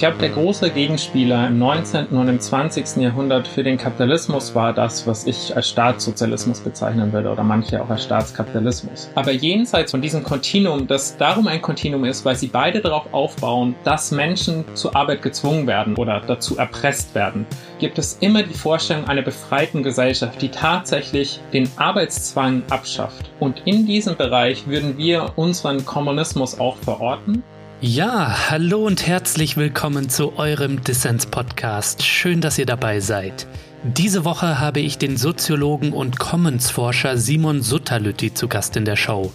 glaube, der große Gegenspieler im 19. und im 20. Jahrhundert für den Kapitalismus war das, was ich als Staatssozialismus bezeichnen würde oder manche auch als Staatskapitalismus. Aber jenseits von diesem Kontinuum, das darum ein Kontinuum ist, weil sie beide darauf aufbauen, dass Menschen zur Arbeit gezwungen werden oder dazu erpresst werden, gibt es immer die Vorstellung einer befreiten Gesellschaft, die tatsächlich den Arbeitszwang abschafft. Und in diesem Bereich würden wir unseren Kommunismus auch verorten ja, hallo und herzlich willkommen zu eurem Dissens-Podcast. Schön, dass ihr dabei seid. Diese Woche habe ich den Soziologen und Commons-Forscher Simon Sutterlütti zu Gast in der Show.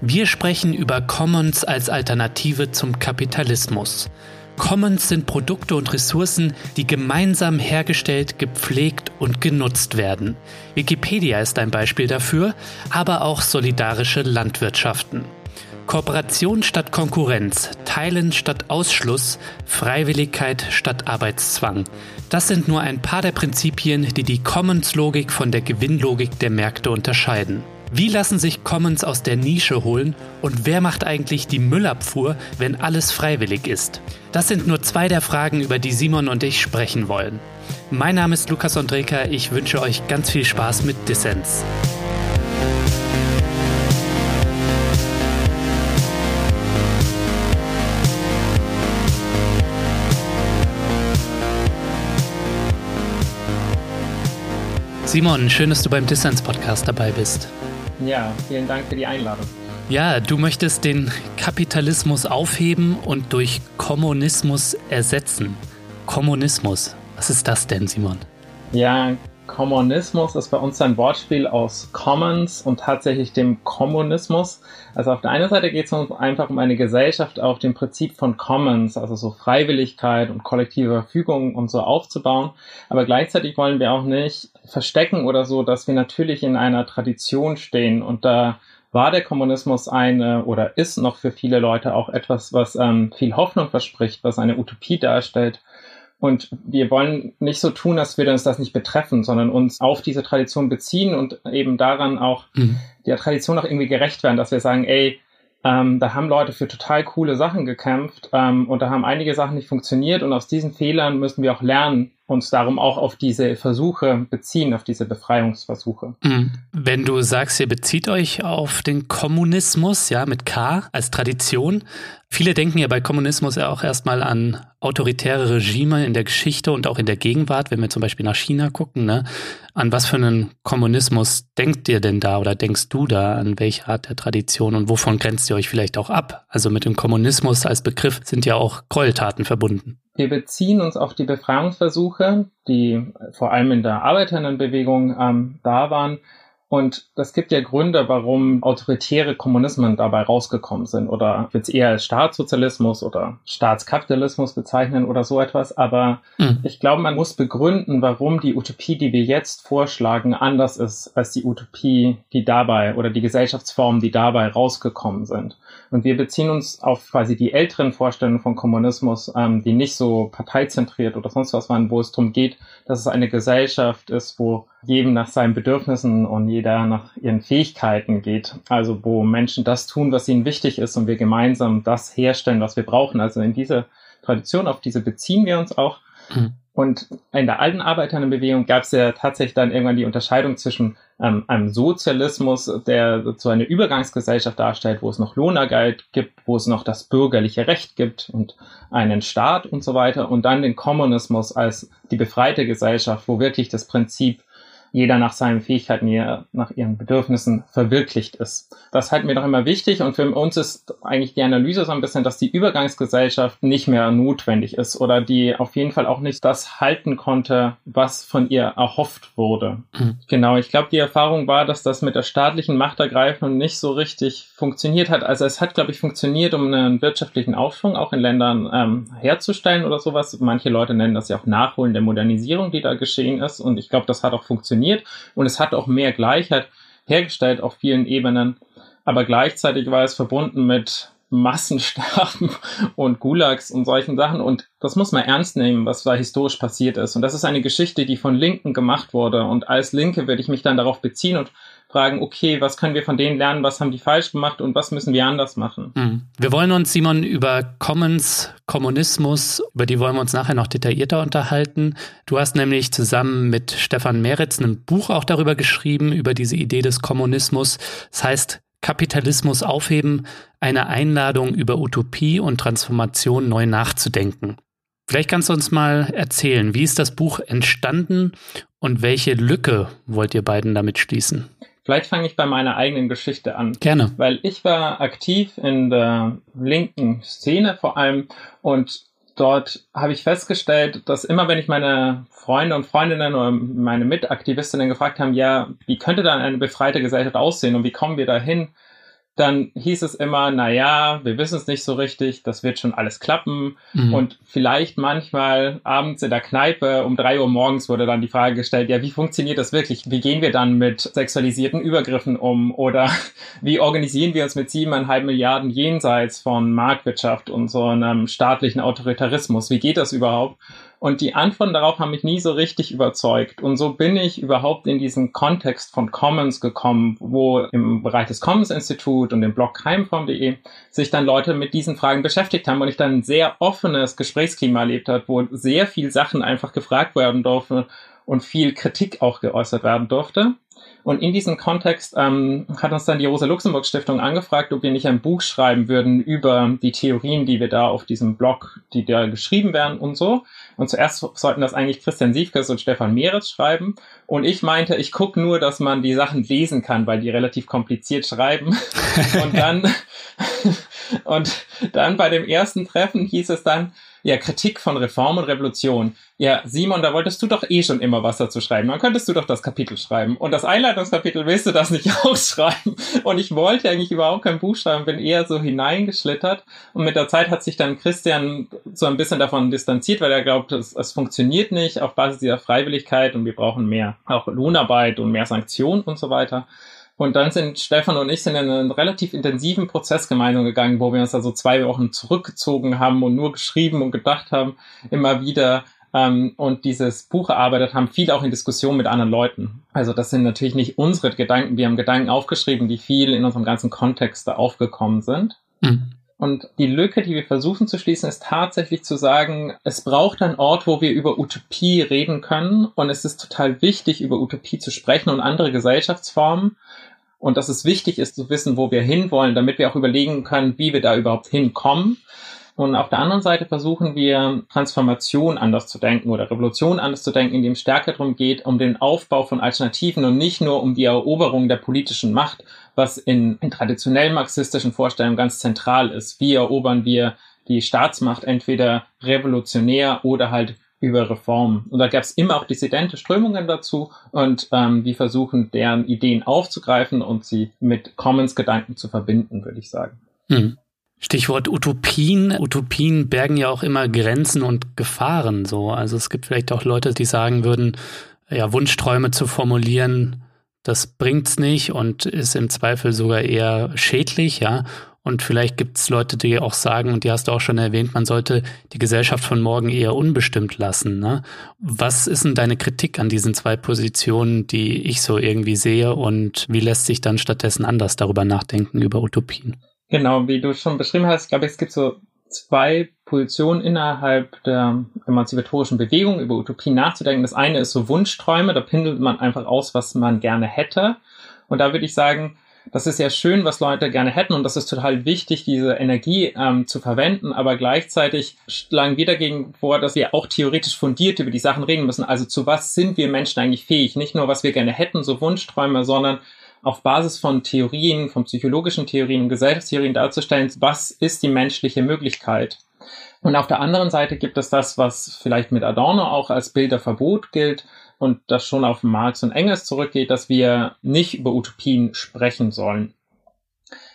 Wir sprechen über Commons als Alternative zum Kapitalismus. Commons sind Produkte und Ressourcen, die gemeinsam hergestellt, gepflegt und genutzt werden. Wikipedia ist ein Beispiel dafür, aber auch solidarische Landwirtschaften. Kooperation statt Konkurrenz, Teilen statt Ausschluss, Freiwilligkeit statt Arbeitszwang. Das sind nur ein paar der Prinzipien, die die Commons-Logik von der Gewinnlogik der Märkte unterscheiden. Wie lassen sich Commons aus der Nische holen und wer macht eigentlich die Müllabfuhr, wenn alles freiwillig ist? Das sind nur zwei der Fragen, über die Simon und ich sprechen wollen. Mein Name ist Lukas Andreka, ich wünsche euch ganz viel Spaß mit Dissens. Simon, schön, dass du beim Distance Podcast dabei bist. Ja, vielen Dank für die Einladung. Ja, du möchtest den Kapitalismus aufheben und durch Kommunismus ersetzen. Kommunismus, was ist das denn, Simon? Ja, Kommunismus ist bei uns ein Wortspiel aus Commons und tatsächlich dem Kommunismus. Also auf der einen Seite geht es uns einfach um eine Gesellschaft auf dem Prinzip von Commons, also so Freiwilligkeit und kollektive Verfügung und so aufzubauen. Aber gleichzeitig wollen wir auch nicht verstecken oder so, dass wir natürlich in einer Tradition stehen und da war der Kommunismus eine oder ist noch für viele Leute auch etwas, was ähm, viel Hoffnung verspricht, was eine Utopie darstellt und wir wollen nicht so tun, dass wir uns das nicht betreffen, sondern uns auf diese Tradition beziehen und eben daran auch mhm. der Tradition auch irgendwie gerecht werden, dass wir sagen, ey, ähm, da haben Leute für total coole Sachen gekämpft ähm, und da haben einige Sachen nicht funktioniert und aus diesen Fehlern müssen wir auch lernen uns darum auch auf diese Versuche beziehen, auf diese Befreiungsversuche. Mhm. Wenn du sagst, ihr bezieht euch auf den Kommunismus, ja, mit K als Tradition. Viele denken ja bei Kommunismus ja auch erstmal an autoritäre Regime in der Geschichte und auch in der Gegenwart, wenn wir zum Beispiel nach China gucken. Ne? An was für einen Kommunismus denkt ihr denn da oder denkst du da? An welche Art der Tradition und wovon grenzt ihr euch vielleicht auch ab? Also mit dem Kommunismus als Begriff sind ja auch Gräueltaten verbunden. Wir beziehen uns auf die Befreiungsversuche, die vor allem in der Arbeiterinnenbewegung ähm, da waren. Und das gibt ja Gründe, warum autoritäre Kommunismen dabei rausgekommen sind. Oder jetzt eher als Staatssozialismus oder Staatskapitalismus bezeichnen oder so etwas. Aber mhm. ich glaube, man muss begründen, warum die Utopie, die wir jetzt vorschlagen, anders ist als die Utopie, die dabei oder die Gesellschaftsformen, die dabei rausgekommen sind. Und wir beziehen uns auf quasi die älteren Vorstellungen von Kommunismus, ähm, die nicht so parteizentriert oder sonst was waren, wo es darum geht, dass es eine Gesellschaft ist, wo jedem nach seinen Bedürfnissen und jeder nach ihren Fähigkeiten geht. Also wo Menschen das tun, was ihnen wichtig ist und wir gemeinsam das herstellen, was wir brauchen. Also in diese Tradition, auf diese beziehen wir uns auch. Mhm. Und in der alten Arbeiterinnenbewegung gab es ja tatsächlich dann irgendwann die Unterscheidung zwischen ähm, einem Sozialismus, der so eine Übergangsgesellschaft darstellt, wo es noch Lohnergeld gibt, wo es noch das bürgerliche Recht gibt und einen Staat und so weiter, und dann den Kommunismus als die befreite Gesellschaft, wo wirklich das Prinzip jeder nach seinen Fähigkeiten, nach ihren Bedürfnissen verwirklicht ist. Das halten wir doch immer wichtig und für uns ist eigentlich die Analyse so ein bisschen, dass die Übergangsgesellschaft nicht mehr notwendig ist oder die auf jeden Fall auch nicht das halten konnte, was von ihr erhofft wurde. Mhm. Genau, ich glaube, die Erfahrung war, dass das mit der staatlichen Machtergreifung nicht so richtig funktioniert hat. Also es hat, glaube ich, funktioniert, um einen wirtschaftlichen Aufschwung auch in Ländern ähm, herzustellen oder sowas. Manche Leute nennen das ja auch Nachholen der Modernisierung, die da geschehen ist. Und ich glaube, das hat auch funktioniert funktioniert und es hat auch mehr Gleichheit hergestellt auf vielen Ebenen. Aber gleichzeitig war es verbunden mit Massensterben und Gulags und solchen Sachen. Und das muss man ernst nehmen, was da historisch passiert ist. Und das ist eine Geschichte, die von Linken gemacht wurde. Und als Linke werde ich mich dann darauf beziehen und fragen, okay, was können wir von denen lernen, was haben die falsch gemacht und was müssen wir anders machen. Mhm. Wir wollen uns, Simon, über Commons, Kommunismus, über die wollen wir uns nachher noch detaillierter unterhalten. Du hast nämlich zusammen mit Stefan Meritz ein Buch auch darüber geschrieben, über diese Idee des Kommunismus. Das heißt, Kapitalismus aufheben, eine Einladung über Utopie und Transformation neu nachzudenken. Vielleicht kannst du uns mal erzählen, wie ist das Buch entstanden und welche Lücke wollt ihr beiden damit schließen? Vielleicht fange ich bei meiner eigenen Geschichte an. Gerne. Weil ich war aktiv in der linken Szene vor allem und dort habe ich festgestellt, dass immer wenn ich meine Freunde und Freundinnen oder meine Mitaktivistinnen gefragt haben, ja, wie könnte dann eine befreite Gesellschaft aussehen und wie kommen wir dahin, dann hieß es immer, na ja, wir wissen es nicht so richtig, das wird schon alles klappen. Mhm. Und vielleicht manchmal abends in der Kneipe um drei Uhr morgens wurde dann die Frage gestellt, ja, wie funktioniert das wirklich? Wie gehen wir dann mit sexualisierten Übergriffen um? Oder wie organisieren wir uns mit siebeneinhalb Milliarden jenseits von Marktwirtschaft und so einem staatlichen Autoritarismus? Wie geht das überhaupt? Und die Antworten darauf haben mich nie so richtig überzeugt. Und so bin ich überhaupt in diesen Kontext von Commons gekommen, wo im Bereich des Commons Institut und dem Blog keimform.de sich dann Leute mit diesen Fragen beschäftigt haben und ich dann ein sehr offenes Gesprächsklima erlebt hat, wo sehr viel Sachen einfach gefragt werden durfte und viel Kritik auch geäußert werden durfte. Und in diesem Kontext ähm, hat uns dann die Rosa-Luxemburg-Stiftung angefragt, ob wir nicht ein Buch schreiben würden über die Theorien, die wir da auf diesem Blog, die da geschrieben werden und so. Und zuerst sollten das eigentlich Christian Siefkes und Stefan Meretz schreiben. Und ich meinte, ich gucke nur, dass man die Sachen lesen kann, weil die relativ kompliziert schreiben. und dann, und dann bei dem ersten Treffen hieß es dann, ja, Kritik von Reform und Revolution. Ja, Simon, da wolltest du doch eh schon immer was dazu schreiben. Dann könntest du doch das Kapitel schreiben. Und das Einleitungskapitel willst du das nicht auch schreiben? Und ich wollte eigentlich überhaupt kein Buch schreiben, bin eher so hineingeschlittert. Und mit der Zeit hat sich dann Christian so ein bisschen davon distanziert, weil er glaubt, es, es funktioniert nicht auf Basis dieser Freiwilligkeit und wir brauchen mehr auch Lohnarbeit und mehr Sanktionen und so weiter. Und dann sind Stefan und ich sind in einen relativ intensiven Prozess gemeinsam gegangen, wo wir uns also zwei Wochen zurückgezogen haben und nur geschrieben und gedacht haben, immer wieder, ähm, und dieses Buch erarbeitet haben, viel auch in Diskussion mit anderen Leuten. Also das sind natürlich nicht unsere Gedanken, wir haben Gedanken aufgeschrieben, die viel in unserem ganzen Kontext da aufgekommen sind. Mhm. Und die Lücke, die wir versuchen zu schließen, ist tatsächlich zu sagen, es braucht einen Ort, wo wir über Utopie reden können. Und es ist total wichtig, über Utopie zu sprechen und andere Gesellschaftsformen und dass es wichtig ist zu wissen, wo wir hinwollen, damit wir auch überlegen können, wie wir da überhaupt hinkommen. Und auf der anderen Seite versuchen wir, Transformation anders zu denken oder Revolution anders zu denken, indem es stärker darum geht, um den Aufbau von Alternativen und nicht nur um die Eroberung der politischen Macht, was in, in traditionell marxistischen Vorstellungen ganz zentral ist. Wie erobern wir die Staatsmacht entweder revolutionär oder halt über Reform. Und da gab es immer auch dissidente Strömungen dazu und ähm, wir versuchen, deren Ideen aufzugreifen und sie mit Commons-Gedanken zu verbinden, würde ich sagen. Hm. Stichwort Utopien. Utopien bergen ja auch immer Grenzen und Gefahren so. Also es gibt vielleicht auch Leute, die sagen würden, ja, Wunschträume zu formulieren, das bringt's nicht und ist im Zweifel sogar eher schädlich, ja. Und vielleicht gibt es Leute, die auch sagen, und die hast du auch schon erwähnt, man sollte die Gesellschaft von morgen eher unbestimmt lassen. Ne? Was ist denn deine Kritik an diesen zwei Positionen, die ich so irgendwie sehe? Und wie lässt sich dann stattdessen anders darüber nachdenken, über Utopien? Genau, wie du schon beschrieben hast, glaube ich, es gibt so zwei Positionen innerhalb der emanzipatorischen Bewegung, über Utopien nachzudenken. Das eine ist so Wunschträume, da pindelt man einfach aus, was man gerne hätte. Und da würde ich sagen, das ist ja schön, was Leute gerne hätten und das ist total wichtig, diese Energie ähm, zu verwenden, aber gleichzeitig schlagen wir dagegen vor, dass wir auch theoretisch fundiert über die Sachen reden müssen. Also zu was sind wir Menschen eigentlich fähig? Nicht nur, was wir gerne hätten, so Wunschträume, sondern auf Basis von Theorien, von psychologischen Theorien und Gesellschaftstheorien darzustellen, was ist die menschliche Möglichkeit? Und auf der anderen Seite gibt es das, was vielleicht mit Adorno auch als Bilderverbot gilt, und das schon auf Marx und Engels zurückgeht, dass wir nicht über Utopien sprechen sollen.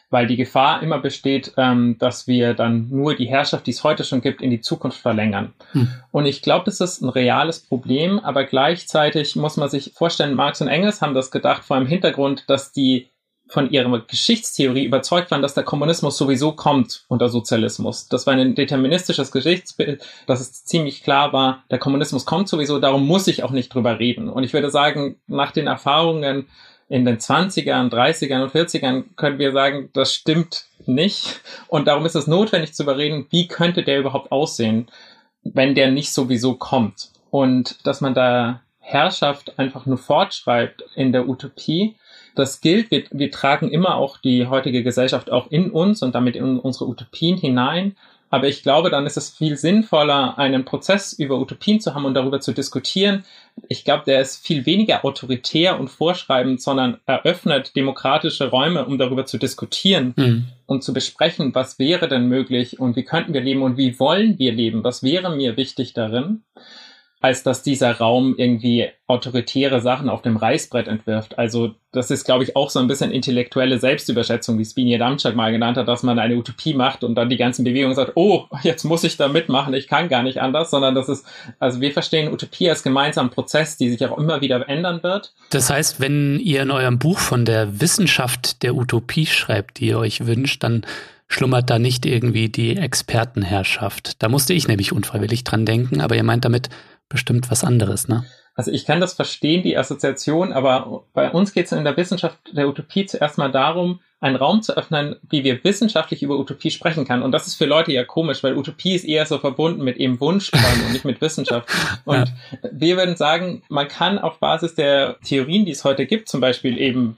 Weil die Gefahr immer besteht, ähm, dass wir dann nur die Herrschaft, die es heute schon gibt, in die Zukunft verlängern. Hm. Und ich glaube, das ist ein reales Problem, aber gleichzeitig muss man sich vorstellen, Marx und Engels haben das gedacht vor dem Hintergrund, dass die von ihrer Geschichtstheorie überzeugt waren, dass der Kommunismus sowieso kommt unter Sozialismus. Das war ein deterministisches Geschichtsbild, dass es ziemlich klar war, der Kommunismus kommt sowieso, darum muss ich auch nicht drüber reden. Und ich würde sagen, nach den Erfahrungen in den 20ern, 30ern und 40ern können wir sagen, das stimmt nicht. Und darum ist es notwendig zu überreden, wie könnte der überhaupt aussehen, wenn der nicht sowieso kommt. Und dass man da Herrschaft einfach nur fortschreibt in der Utopie, das gilt. Wir, wir tragen immer auch die heutige Gesellschaft auch in uns und damit in unsere Utopien hinein. Aber ich glaube, dann ist es viel sinnvoller, einen Prozess über Utopien zu haben und darüber zu diskutieren. Ich glaube, der ist viel weniger autoritär und vorschreibend, sondern eröffnet demokratische Räume, um darüber zu diskutieren mhm. und zu besprechen, was wäre denn möglich und wie könnten wir leben und wie wollen wir leben, was wäre mir wichtig darin als dass dieser Raum irgendwie autoritäre Sachen auf dem Reißbrett entwirft. Also das ist, glaube ich, auch so ein bisschen intellektuelle Selbstüberschätzung, wie Spinja Damczak mal genannt hat, dass man eine Utopie macht und dann die ganzen Bewegungen sagt, oh, jetzt muss ich da mitmachen, ich kann gar nicht anders, sondern das ist, also wir verstehen Utopie als gemeinsamen Prozess, die sich auch immer wieder ändern wird. Das heißt, wenn ihr in eurem Buch von der Wissenschaft der Utopie schreibt, die ihr euch wünscht, dann schlummert da nicht irgendwie die Expertenherrschaft. Da musste ich nämlich unfreiwillig dran denken, aber ihr meint damit bestimmt was anderes, ne? Also ich kann das verstehen, die Assoziation, aber bei uns geht es in der Wissenschaft der Utopie zuerst mal darum, einen Raum zu öffnen, wie wir wissenschaftlich über Utopie sprechen kann. Und das ist für Leute ja komisch, weil Utopie ist eher so verbunden mit eben Wunschträumen und nicht mit Wissenschaft. Und ja. wir würden sagen, man kann auf Basis der Theorien, die es heute gibt, zum Beispiel eben,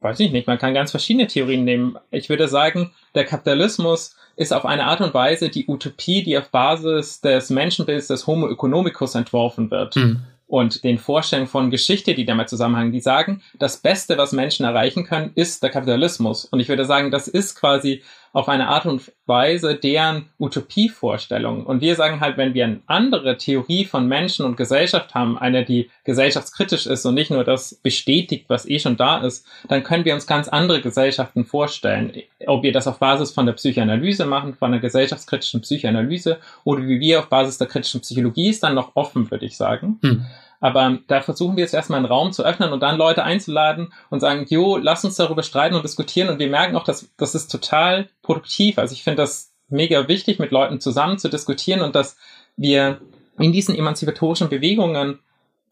weiß ich nicht, man kann ganz verschiedene Theorien nehmen. Ich würde sagen, der Kapitalismus ist auf eine Art und Weise die Utopie, die auf Basis des Menschenbilds des Homo economicus entworfen wird. Mhm und den Vorstellungen von Geschichte, die damit zusammenhängen, die sagen, das Beste, was Menschen erreichen können, ist der Kapitalismus. Und ich würde sagen, das ist quasi auf eine Art und Weise deren Utopievorstellung. Und wir sagen halt, wenn wir eine andere Theorie von Menschen und Gesellschaft haben, eine, die gesellschaftskritisch ist und nicht nur das bestätigt, was eh schon da ist, dann können wir uns ganz andere Gesellschaften vorstellen. Ob wir das auf Basis von der Psychoanalyse machen, von der gesellschaftskritischen Psychoanalyse oder wie wir auf Basis der kritischen Psychologie ist dann noch offen, würde ich sagen. Hm. Aber da versuchen wir jetzt erstmal einen Raum zu öffnen und dann Leute einzuladen und sagen, jo, lass uns darüber streiten und diskutieren. Und wir merken auch, dass das ist total produktiv. Also ich finde das mega wichtig, mit Leuten zusammen zu diskutieren und dass wir in diesen emanzipatorischen Bewegungen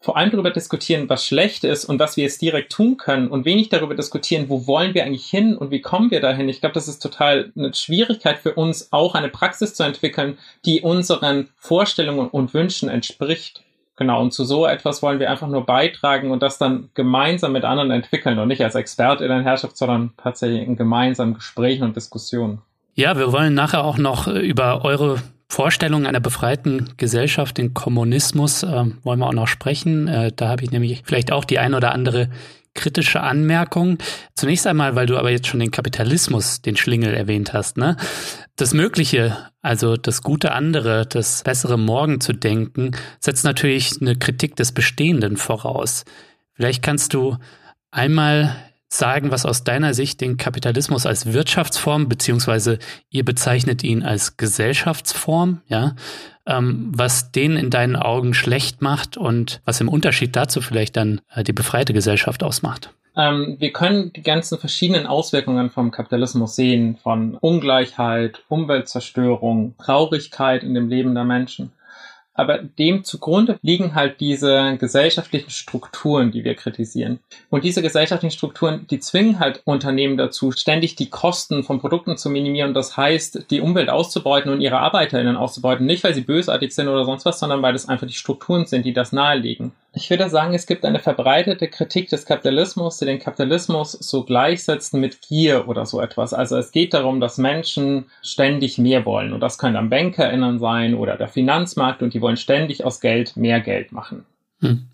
vor allem darüber diskutieren, was schlecht ist und was wir jetzt direkt tun können und wenig darüber diskutieren, wo wollen wir eigentlich hin und wie kommen wir dahin. Ich glaube, das ist total eine Schwierigkeit für uns, auch eine Praxis zu entwickeln, die unseren Vorstellungen und Wünschen entspricht. Genau, und zu so etwas wollen wir einfach nur beitragen und das dann gemeinsam mit anderen entwickeln und nicht als Expert in der Herrschaft, sondern tatsächlich in gemeinsamen Gesprächen und Diskussionen. Ja, wir wollen nachher auch noch über eure Vorstellung einer befreiten Gesellschaft, den Kommunismus, äh, wollen wir auch noch sprechen. Äh, da habe ich nämlich vielleicht auch die ein oder andere kritische Anmerkung. Zunächst einmal, weil du aber jetzt schon den Kapitalismus, den Schlingel erwähnt hast, ne? Das Mögliche, also das gute andere, das bessere Morgen zu denken, setzt natürlich eine Kritik des Bestehenden voraus. Vielleicht kannst du einmal sagen, was aus deiner Sicht den Kapitalismus als Wirtschaftsform, beziehungsweise ihr bezeichnet ihn als Gesellschaftsform, ja, ähm, was den in deinen Augen schlecht macht und was im Unterschied dazu vielleicht dann äh, die befreite Gesellschaft ausmacht? Ähm, wir können die ganzen verschiedenen Auswirkungen vom Kapitalismus sehen, von Ungleichheit, Umweltzerstörung, Traurigkeit in dem Leben der Menschen. Aber dem zugrunde liegen halt diese gesellschaftlichen Strukturen, die wir kritisieren. Und diese gesellschaftlichen Strukturen, die zwingen halt Unternehmen dazu, ständig die Kosten von Produkten zu minimieren. Das heißt, die Umwelt auszubeuten und ihre ArbeiterInnen auszubeuten. Nicht, weil sie bösartig sind oder sonst was, sondern weil es einfach die Strukturen sind, die das nahelegen. Ich würde sagen, es gibt eine verbreitete Kritik des Kapitalismus, die den Kapitalismus so gleichsetzt mit Gier oder so etwas. Also es geht darum, dass Menschen ständig mehr wollen. Und das können dann BankerInnen sein oder der Finanzmarkt und die wollen ständig aus Geld mehr Geld machen. Hm.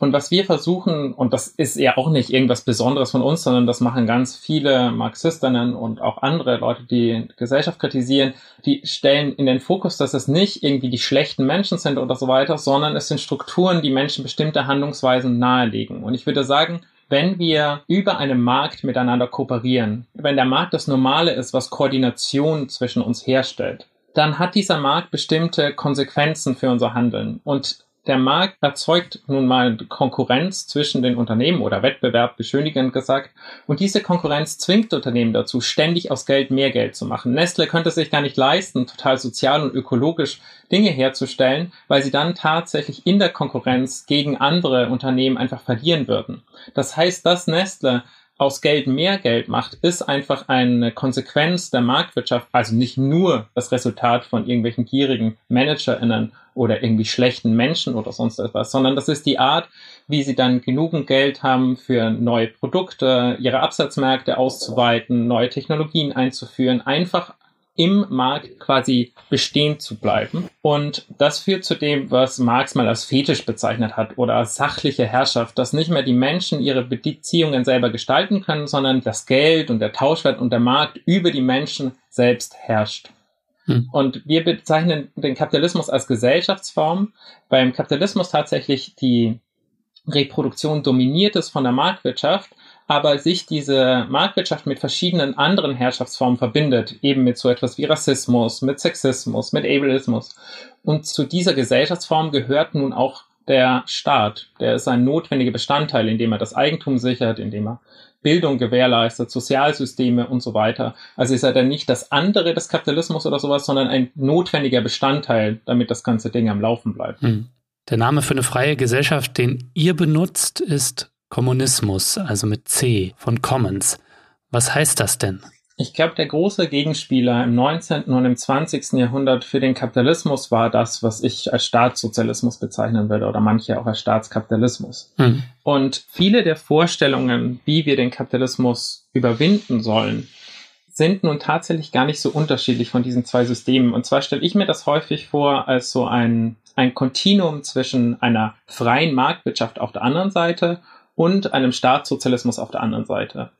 Und was wir versuchen, und das ist ja auch nicht irgendwas Besonderes von uns, sondern das machen ganz viele Marxistinnen und auch andere Leute, die Gesellschaft kritisieren, die stellen in den Fokus, dass es nicht irgendwie die schlechten Menschen sind oder so weiter, sondern es sind Strukturen, die Menschen bestimmte Handlungsweisen nahelegen. Und ich würde sagen, wenn wir über einen Markt miteinander kooperieren, wenn der Markt das Normale ist, was Koordination zwischen uns herstellt, dann hat dieser Markt bestimmte Konsequenzen für unser Handeln. Und der Markt erzeugt nun mal Konkurrenz zwischen den Unternehmen oder Wettbewerb, beschönigend gesagt. Und diese Konkurrenz zwingt Unternehmen dazu, ständig aus Geld mehr Geld zu machen. Nestle könnte sich gar nicht leisten, total sozial und ökologisch Dinge herzustellen, weil sie dann tatsächlich in der Konkurrenz gegen andere Unternehmen einfach verlieren würden. Das heißt, dass Nestle aus Geld mehr Geld macht, ist einfach eine Konsequenz der Marktwirtschaft, also nicht nur das Resultat von irgendwelchen gierigen ManagerInnen oder irgendwie schlechten Menschen oder sonst etwas, sondern das ist die Art, wie sie dann genügend Geld haben für neue Produkte, ihre Absatzmärkte auszuweiten, neue Technologien einzuführen, einfach im Markt quasi bestehen zu bleiben. Und das führt zu dem, was Marx mal als Fetisch bezeichnet hat oder als sachliche Herrschaft, dass nicht mehr die Menschen ihre Beziehungen selber gestalten können, sondern das Geld und der Tauschwert und der Markt über die Menschen selbst herrscht. Hm. Und wir bezeichnen den Kapitalismus als Gesellschaftsform. Beim Kapitalismus tatsächlich die Reproduktion dominiert ist von der Marktwirtschaft, aber sich diese Marktwirtschaft mit verschiedenen anderen Herrschaftsformen verbindet, eben mit so etwas wie Rassismus, mit Sexismus, mit Ableismus. Und zu dieser Gesellschaftsform gehört nun auch der Staat. Der ist ein notwendiger Bestandteil, indem er das Eigentum sichert, indem er Bildung gewährleistet, Sozialsysteme und so weiter. Also ist er dann nicht das andere des Kapitalismus oder sowas, sondern ein notwendiger Bestandteil, damit das ganze Ding am Laufen bleibt. Hm. Der Name für eine freie Gesellschaft, den ihr benutzt, ist Kommunismus, also mit C von Commons. Was heißt das denn? Ich glaube, der große Gegenspieler im 19. und im 20. Jahrhundert für den Kapitalismus war das, was ich als Staatssozialismus bezeichnen würde oder manche auch als Staatskapitalismus. Hm. Und viele der Vorstellungen, wie wir den Kapitalismus überwinden sollen, sind nun tatsächlich gar nicht so unterschiedlich von diesen zwei Systemen. Und zwar stelle ich mir das häufig vor als so ein, ein Kontinuum zwischen einer freien Marktwirtschaft auf der anderen Seite und einem Staatssozialismus auf der anderen Seite.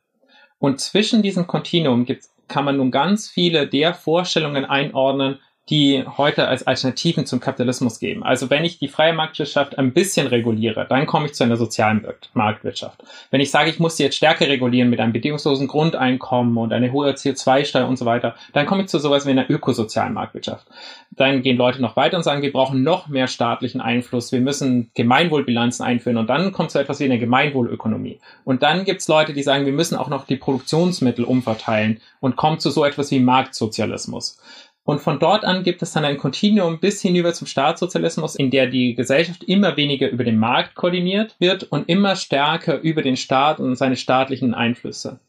Und zwischen diesem Kontinuum kann man nun ganz viele der Vorstellungen einordnen, die heute als Alternativen zum Kapitalismus geben. Also wenn ich die freie Marktwirtschaft ein bisschen reguliere, dann komme ich zu einer sozialen Marktwirtschaft. Wenn ich sage, ich muss sie jetzt stärker regulieren mit einem bedingungslosen Grundeinkommen und eine hohe CO2-Steuer und so weiter, dann komme ich zu sowas wie einer ökosozialen Marktwirtschaft. Dann gehen Leute noch weiter und sagen, wir brauchen noch mehr staatlichen Einfluss, wir müssen Gemeinwohlbilanzen einführen und dann kommt so etwas wie eine Gemeinwohlökonomie. Und dann gibt es Leute, die sagen, wir müssen auch noch die Produktionsmittel umverteilen und kommt zu so etwas wie Marktsozialismus. Und von dort an gibt es dann ein Kontinuum bis hinüber zum Staatssozialismus, in der die Gesellschaft immer weniger über den Markt koordiniert wird und immer stärker über den Staat und seine staatlichen Einflüsse.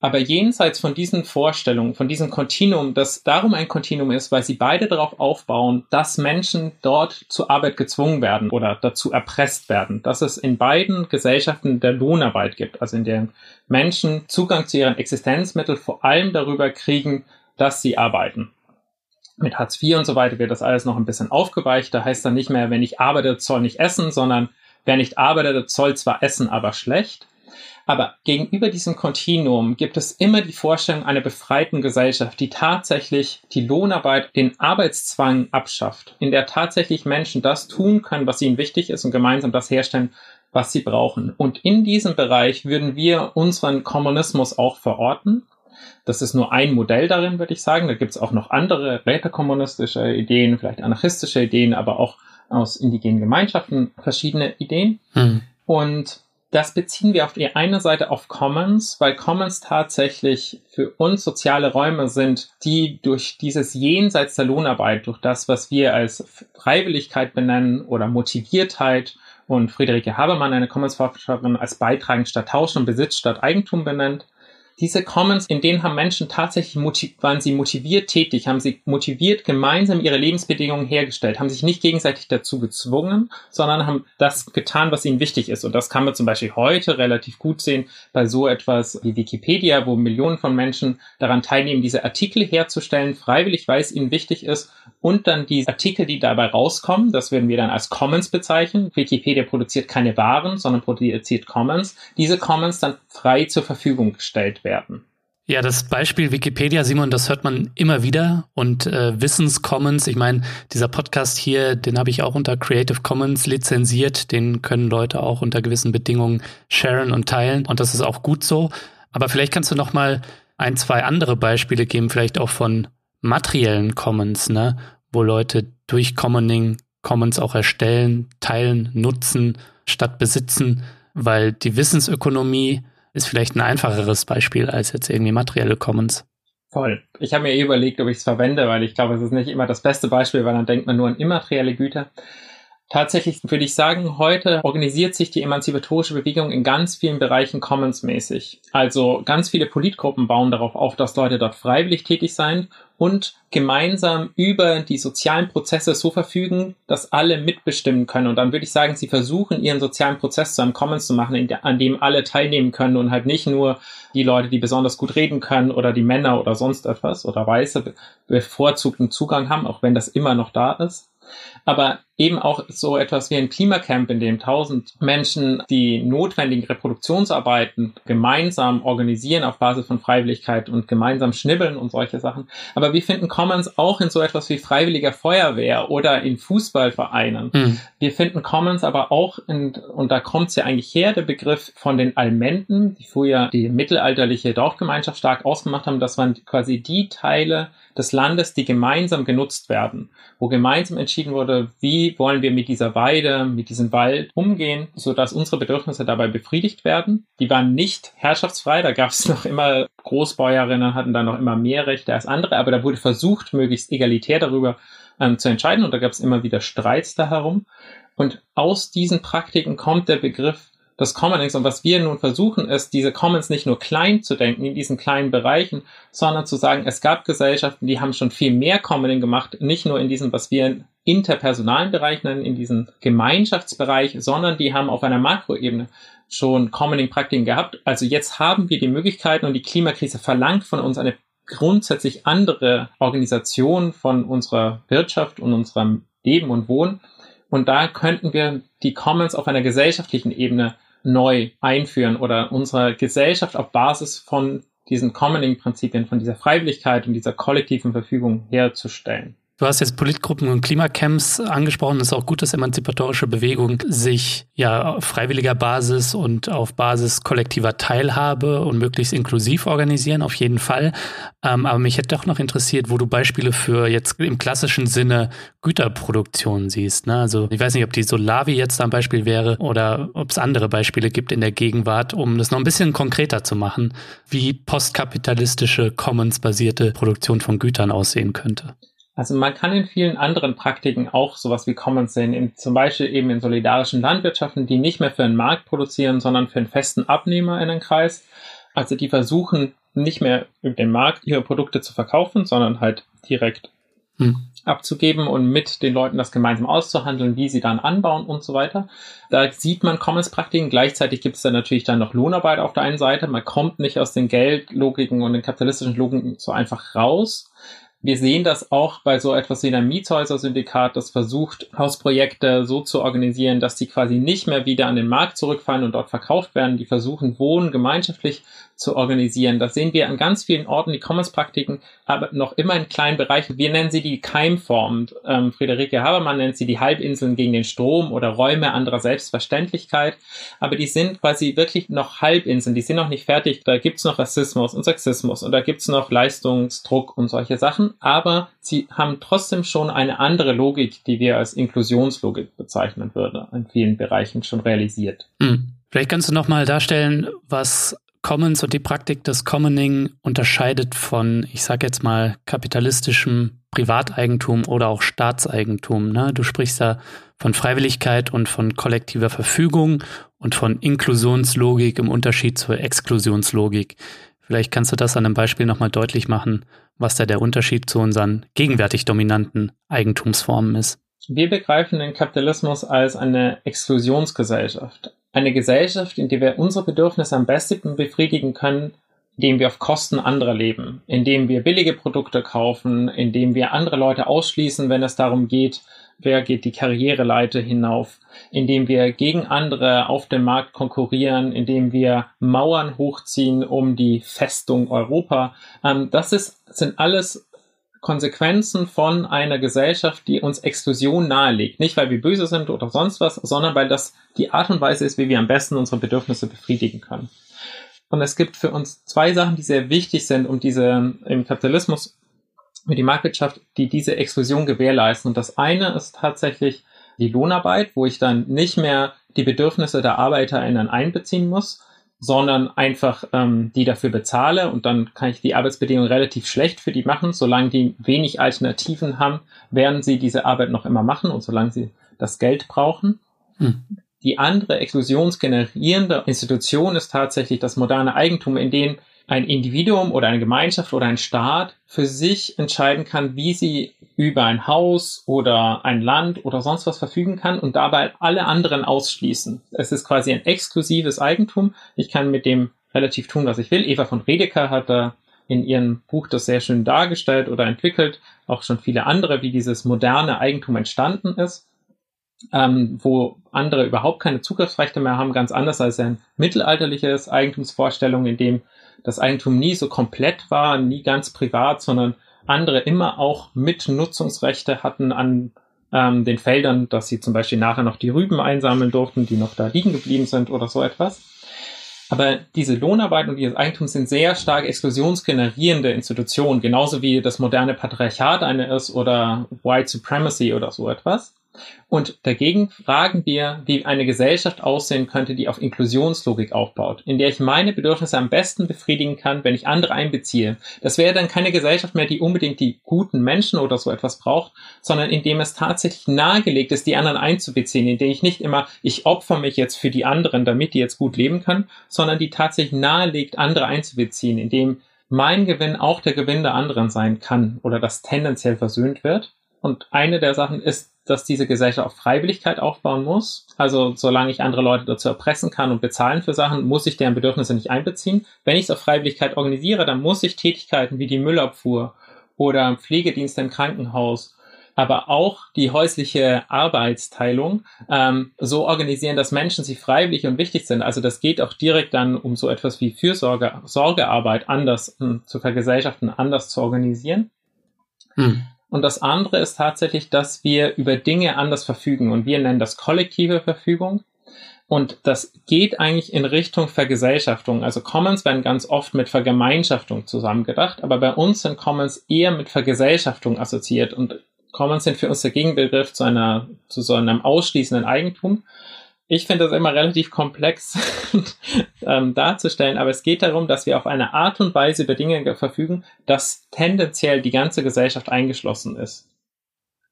Aber jenseits von diesen Vorstellungen, von diesem Kontinuum, das darum ein Kontinuum ist, weil sie beide darauf aufbauen, dass Menschen dort zur Arbeit gezwungen werden oder dazu erpresst werden, dass es in beiden Gesellschaften der Lohnarbeit gibt, also in der Menschen Zugang zu ihren Existenzmitteln vor allem darüber kriegen, dass sie arbeiten mit Hartz IV und so weiter wird das alles noch ein bisschen aufgeweicht. Da heißt dann nicht mehr, wenn ich arbeite, soll nicht essen, sondern wer nicht arbeitet, soll zwar essen, aber schlecht. Aber gegenüber diesem Kontinuum gibt es immer die Vorstellung einer befreiten Gesellschaft, die tatsächlich die Lohnarbeit, den Arbeitszwang abschafft, in der tatsächlich Menschen das tun können, was ihnen wichtig ist und gemeinsam das herstellen, was sie brauchen. Und in diesem Bereich würden wir unseren Kommunismus auch verorten. Das ist nur ein Modell darin, würde ich sagen. Da gibt es auch noch andere rätekommunistische Ideen, vielleicht anarchistische Ideen, aber auch aus indigenen Gemeinschaften verschiedene Ideen. Hm. Und das beziehen wir auf die eine Seite auf Commons, weil Commons tatsächlich für uns soziale Räume sind, die durch dieses Jenseits der Lohnarbeit, durch das, was wir als Freiwilligkeit benennen oder Motiviertheit und Friederike Habermann, eine Commons-Forscherin, als Beitragen statt Tauschen und Besitz statt Eigentum benennt, diese Commons, in denen haben Menschen tatsächlich waren sie motiviert tätig, haben sie motiviert gemeinsam ihre Lebensbedingungen hergestellt, haben sich nicht gegenseitig dazu gezwungen, sondern haben das getan, was ihnen wichtig ist. Und das kann man zum Beispiel heute relativ gut sehen bei so etwas wie Wikipedia, wo Millionen von Menschen daran teilnehmen, diese Artikel herzustellen, freiwillig, weil es ihnen wichtig ist. Und dann die Artikel, die dabei rauskommen, das würden wir dann als Commons bezeichnen. Wikipedia produziert keine Waren, sondern produziert Commons. Diese Commons dann frei zur Verfügung gestellt werden werden. Ja, das Beispiel Wikipedia, Simon, das hört man immer wieder. Und äh, Wissenscommons, ich meine, dieser Podcast hier, den habe ich auch unter Creative Commons lizenziert. Den können Leute auch unter gewissen Bedingungen sharen und teilen. Und das ist auch gut so. Aber vielleicht kannst du noch mal ein, zwei andere Beispiele geben, vielleicht auch von materiellen Commons, ne? wo Leute durch Commoning Commons auch erstellen, teilen, nutzen, statt besitzen, weil die Wissensökonomie ist vielleicht ein einfacheres Beispiel als jetzt irgendwie materielle Commons. Voll. Ich habe mir eh überlegt, ob ich es verwende, weil ich glaube, es ist nicht immer das beste Beispiel, weil dann denkt man nur an immaterielle Güter. Tatsächlich würde ich sagen, heute organisiert sich die emanzipatorische Bewegung in ganz vielen Bereichen commonsmäßig. Also ganz viele Politgruppen bauen darauf auf, dass Leute dort freiwillig tätig sein und gemeinsam über die sozialen Prozesse so verfügen, dass alle mitbestimmen können. Und dann würde ich sagen, sie versuchen, ihren sozialen Prozess zu einem Commons zu machen, an dem alle teilnehmen können und halt nicht nur die Leute, die besonders gut reden können oder die Männer oder sonst etwas oder Weiße bevorzugten Zugang haben, auch wenn das immer noch da ist aber eben auch so etwas wie ein Klimacamp, in dem tausend Menschen die notwendigen Reproduktionsarbeiten gemeinsam organisieren auf Basis von Freiwilligkeit und gemeinsam schnibbeln und solche Sachen. Aber wir finden Commons auch in so etwas wie freiwilliger Feuerwehr oder in Fußballvereinen. Mhm. Wir finden Commons aber auch in, und da kommt es ja eigentlich her, der Begriff von den Almenden, die früher die mittelalterliche Dorfgemeinschaft stark ausgemacht haben. Das waren quasi die Teile des Landes, die gemeinsam genutzt werden, wo gemeinsam entschieden wurde, wie wollen wir mit dieser Weide, mit diesem Wald umgehen, sodass unsere Bedürfnisse dabei befriedigt werden. Die waren nicht herrschaftsfrei, da gab es noch immer Großbäuerinnen, hatten da noch immer mehr Rechte als andere, aber da wurde versucht, möglichst egalitär darüber ähm, zu entscheiden und da gab es immer wieder Streits da herum. Und aus diesen Praktiken kommt der Begriff des Commonings. Und was wir nun versuchen, ist, diese Commons nicht nur klein zu denken in diesen kleinen Bereichen, sondern zu sagen, es gab Gesellschaften, die haben schon viel mehr Commoning gemacht, nicht nur in diesem, was wir interpersonalen Bereich nennen, in diesem Gemeinschaftsbereich, sondern die haben auf einer Makroebene schon Commoning-Praktiken gehabt. Also jetzt haben wir die Möglichkeiten und die Klimakrise verlangt von uns eine grundsätzlich andere Organisation von unserer Wirtschaft und unserem Leben und Wohnen. Und da könnten wir die Commons auf einer gesellschaftlichen Ebene neu einführen oder unsere Gesellschaft auf Basis von diesen Commoning-Prinzipien, von dieser Freiwilligkeit und dieser kollektiven Verfügung herzustellen. Du hast jetzt Politgruppen und Klimacamps angesprochen. Es ist auch gut, dass emanzipatorische Bewegungen sich ja auf freiwilliger Basis und auf Basis kollektiver Teilhabe und möglichst inklusiv organisieren, auf jeden Fall. Ähm, aber mich hätte doch noch interessiert, wo du Beispiele für jetzt im klassischen Sinne Güterproduktion siehst. Ne? Also ich weiß nicht, ob die Solavi jetzt ein Beispiel wäre oder ob es andere Beispiele gibt in der Gegenwart, um das noch ein bisschen konkreter zu machen, wie postkapitalistische Commons-basierte Produktion von Gütern aussehen könnte. Also man kann in vielen anderen Praktiken auch sowas wie Commons sehen, in, zum Beispiel eben in solidarischen Landwirtschaften, die nicht mehr für einen Markt produzieren, sondern für einen festen Abnehmer in den Kreis. Also die versuchen nicht mehr über den Markt ihre Produkte zu verkaufen, sondern halt direkt hm. abzugeben und mit den Leuten das gemeinsam auszuhandeln, wie sie dann anbauen und so weiter. Da sieht man Commons-Praktiken. Gleichzeitig gibt es dann natürlich dann noch Lohnarbeit auf der einen Seite. Man kommt nicht aus den Geldlogiken und den kapitalistischen Logiken so einfach raus wir sehen das auch bei so etwas wie einem Mietshäuser-Syndikat, das versucht, Hausprojekte so zu organisieren, dass die quasi nicht mehr wieder an den Markt zurückfallen und dort verkauft werden. Die versuchen, Wohnen gemeinschaftlich zu organisieren. Das sehen wir an ganz vielen Orten, die Commons-Praktiken, aber noch immer in kleinen Bereichen. Wir nennen sie die Keimformen. Ähm, Friederike Habermann nennt sie die Halbinseln gegen den Strom oder Räume anderer Selbstverständlichkeit. Aber die sind quasi wirklich noch Halbinseln, die sind noch nicht fertig. Da gibt's noch Rassismus und Sexismus und da gibt's noch Leistungsdruck und solche Sachen. Aber sie haben trotzdem schon eine andere Logik, die wir als Inklusionslogik bezeichnen würden, in vielen Bereichen schon realisiert. Hm. Vielleicht kannst du nochmal darstellen, was Commons und die Praktik des Commoning unterscheidet von, ich sage jetzt mal, kapitalistischem Privateigentum oder auch Staatseigentum. Ne? Du sprichst da von Freiwilligkeit und von kollektiver Verfügung und von Inklusionslogik im Unterschied zur Exklusionslogik. Vielleicht kannst du das an einem Beispiel nochmal deutlich machen, was da der Unterschied zu unseren gegenwärtig dominanten Eigentumsformen ist. Wir begreifen den Kapitalismus als eine Exklusionsgesellschaft. Eine Gesellschaft, in der wir unsere Bedürfnisse am besten befriedigen können, indem wir auf Kosten anderer leben, indem wir billige Produkte kaufen, indem wir andere Leute ausschließen, wenn es darum geht, wer geht die Karriereleiter hinauf, indem wir gegen andere auf dem Markt konkurrieren, indem wir Mauern hochziehen um die Festung Europa. Ähm, das ist, sind alles Konsequenzen von einer Gesellschaft, die uns Exklusion nahelegt. Nicht, weil wir böse sind oder sonst was, sondern weil das die Art und Weise ist, wie wir am besten unsere Bedürfnisse befriedigen können. Und es gibt für uns zwei Sachen, die sehr wichtig sind, um diese im Kapitalismus mit die Marktwirtschaft, die diese Exklusion gewährleisten. Und das eine ist tatsächlich die Lohnarbeit, wo ich dann nicht mehr die Bedürfnisse der ArbeiterInnen einbeziehen muss, sondern einfach ähm, die dafür bezahle und dann kann ich die Arbeitsbedingungen relativ schlecht für die machen. Solange die wenig Alternativen haben, werden sie diese Arbeit noch immer machen und solange sie das Geld brauchen. Hm. Die andere exklusionsgenerierende Institution ist tatsächlich das moderne Eigentum, in dem ein Individuum oder eine Gemeinschaft oder ein Staat für sich entscheiden kann, wie sie über ein Haus oder ein Land oder sonst was verfügen kann und dabei alle anderen ausschließen. Es ist quasi ein exklusives Eigentum. Ich kann mit dem relativ tun, was ich will. Eva von Redeker hat da in ihrem Buch das sehr schön dargestellt oder entwickelt, auch schon viele andere, wie dieses moderne Eigentum entstanden ist ähm, wo andere überhaupt keine Zugriffsrechte mehr haben, ganz anders als ein mittelalterliches Eigentumsvorstellung, in dem das Eigentum nie so komplett war, nie ganz privat, sondern andere immer auch Mitnutzungsrechte hatten an ähm, den Feldern, dass sie zum Beispiel nachher noch die Rüben einsammeln durften, die noch da liegen geblieben sind oder so etwas. Aber diese Lohnarbeit und dieses Eigentum sind sehr stark exklusionsgenerierende Institutionen, genauso wie das moderne Patriarchat eine ist oder White Supremacy oder so etwas. Und dagegen fragen wir, wie eine Gesellschaft aussehen könnte, die auf Inklusionslogik aufbaut, in der ich meine Bedürfnisse am besten befriedigen kann, wenn ich andere einbeziehe. Das wäre dann keine Gesellschaft mehr, die unbedingt die guten Menschen oder so etwas braucht, sondern in dem es tatsächlich nahegelegt ist, die anderen einzubeziehen, in der ich nicht immer, ich opfer mich jetzt für die anderen, damit die jetzt gut leben können, sondern die tatsächlich nahelegt, andere einzubeziehen, in dem mein Gewinn auch der Gewinn der anderen sein kann oder das tendenziell versöhnt wird. Und eine der Sachen ist dass diese Gesellschaft auf Freiwilligkeit aufbauen muss. Also solange ich andere Leute dazu erpressen kann und bezahlen für Sachen, muss ich deren Bedürfnisse nicht einbeziehen. Wenn ich es auf Freiwilligkeit organisiere, dann muss ich Tätigkeiten wie die Müllabfuhr oder Pflegedienste im Krankenhaus, aber auch die häusliche Arbeitsteilung ähm, so organisieren, dass Menschen sich freiwillig und wichtig sind. Also das geht auch direkt dann um so etwas wie Fürsorge, Sorgearbeit anders mh, hm, zu vergesellschaften, anders zu organisieren. Hm. Und das andere ist tatsächlich, dass wir über Dinge anders verfügen. Und wir nennen das kollektive Verfügung. Und das geht eigentlich in Richtung Vergesellschaftung. Also Commons werden ganz oft mit Vergemeinschaftung zusammengedacht, aber bei uns sind Commons eher mit Vergesellschaftung assoziiert. Und Commons sind für uns der Gegenbegriff zu einer, zu so einem ausschließenden Eigentum ich finde das immer relativ komplex ähm, darzustellen, aber es geht darum, dass wir auf eine Art und Weise über Dinge verfügen, dass tendenziell die ganze Gesellschaft eingeschlossen ist.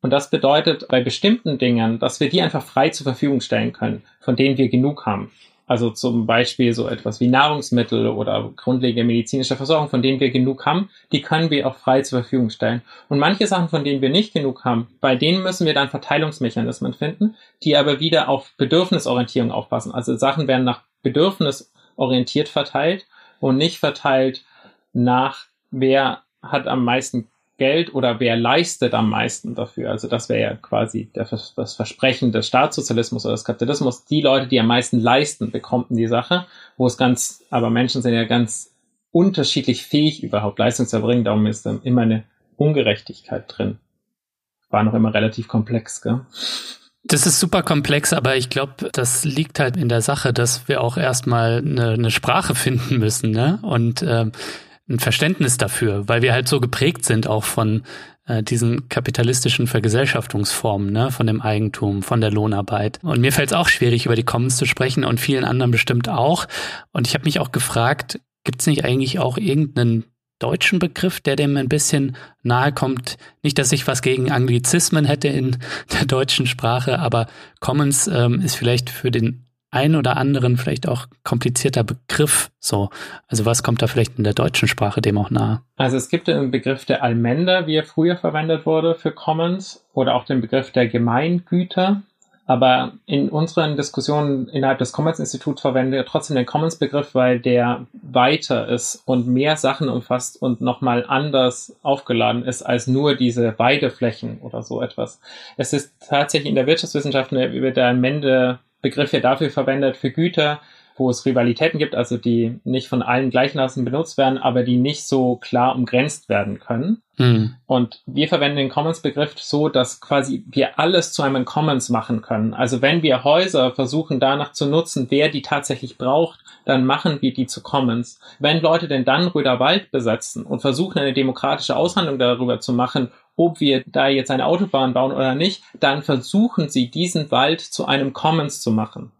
Und das bedeutet bei bestimmten Dingen, dass wir die einfach frei zur Verfügung stellen können, von denen wir genug haben. Also zum Beispiel so etwas wie Nahrungsmittel oder grundlegende medizinische Versorgung, von denen wir genug haben, die können wir auch frei zur Verfügung stellen. Und manche Sachen, von denen wir nicht genug haben, bei denen müssen wir dann Verteilungsmechanismen finden, die aber wieder auf Bedürfnisorientierung aufpassen. Also Sachen werden nach Bedürfnis orientiert verteilt und nicht verteilt nach wer hat am meisten Geld oder wer leistet am meisten dafür? Also das wäre ja quasi das Versprechen des Staatssozialismus oder des Kapitalismus. Die Leute, die am meisten leisten, bekommen die Sache, wo es ganz, aber Menschen sind ja ganz unterschiedlich fähig, überhaupt Leistung zu erbringen. Darum ist dann immer eine Ungerechtigkeit drin. War noch immer relativ komplex, gell? Das ist super komplex, aber ich glaube, das liegt halt in der Sache, dass wir auch erstmal eine, eine Sprache finden müssen, ne? Und ähm, ein Verständnis dafür, weil wir halt so geprägt sind auch von äh, diesen kapitalistischen Vergesellschaftungsformen, ne, von dem Eigentum, von der Lohnarbeit. Und mir fällt es auch schwierig, über die Commons zu sprechen und vielen anderen bestimmt auch. Und ich habe mich auch gefragt, gibt es nicht eigentlich auch irgendeinen deutschen Begriff, der dem ein bisschen nahe kommt. Nicht, dass ich was gegen Anglizismen hätte in der deutschen Sprache, aber Commons ähm, ist vielleicht für den ein oder anderen vielleicht auch komplizierter Begriff so. Also was kommt da vielleicht in der deutschen Sprache dem auch nahe? Also es gibt den Begriff der Allmender, wie er früher verwendet wurde für Commons oder auch den Begriff der Gemeingüter. Aber in unseren Diskussionen innerhalb des Commons-Instituts verwenden wir trotzdem den Commons-Begriff, weil der weiter ist und mehr Sachen umfasst und nochmal anders aufgeladen ist als nur diese Weideflächen oder so etwas. Es ist tatsächlich in der Wirtschaftswissenschaft über der Allmende Begriff ja dafür verwendet für Güter, wo es Rivalitäten gibt, also die nicht von allen gleichermaßen benutzt werden, aber die nicht so klar umgrenzt werden können. Mhm. Und wir verwenden den Commons-Begriff so, dass quasi wir alles zu einem Commons machen können. Also wenn wir Häuser versuchen danach zu nutzen, wer die tatsächlich braucht, dann machen wir die zu Commons. Wenn Leute denn dann Röderwald besetzen und versuchen, eine demokratische Aushandlung darüber zu machen, ob wir da jetzt eine Autobahn bauen oder nicht, dann versuchen sie, diesen Wald zu einem Commons zu machen.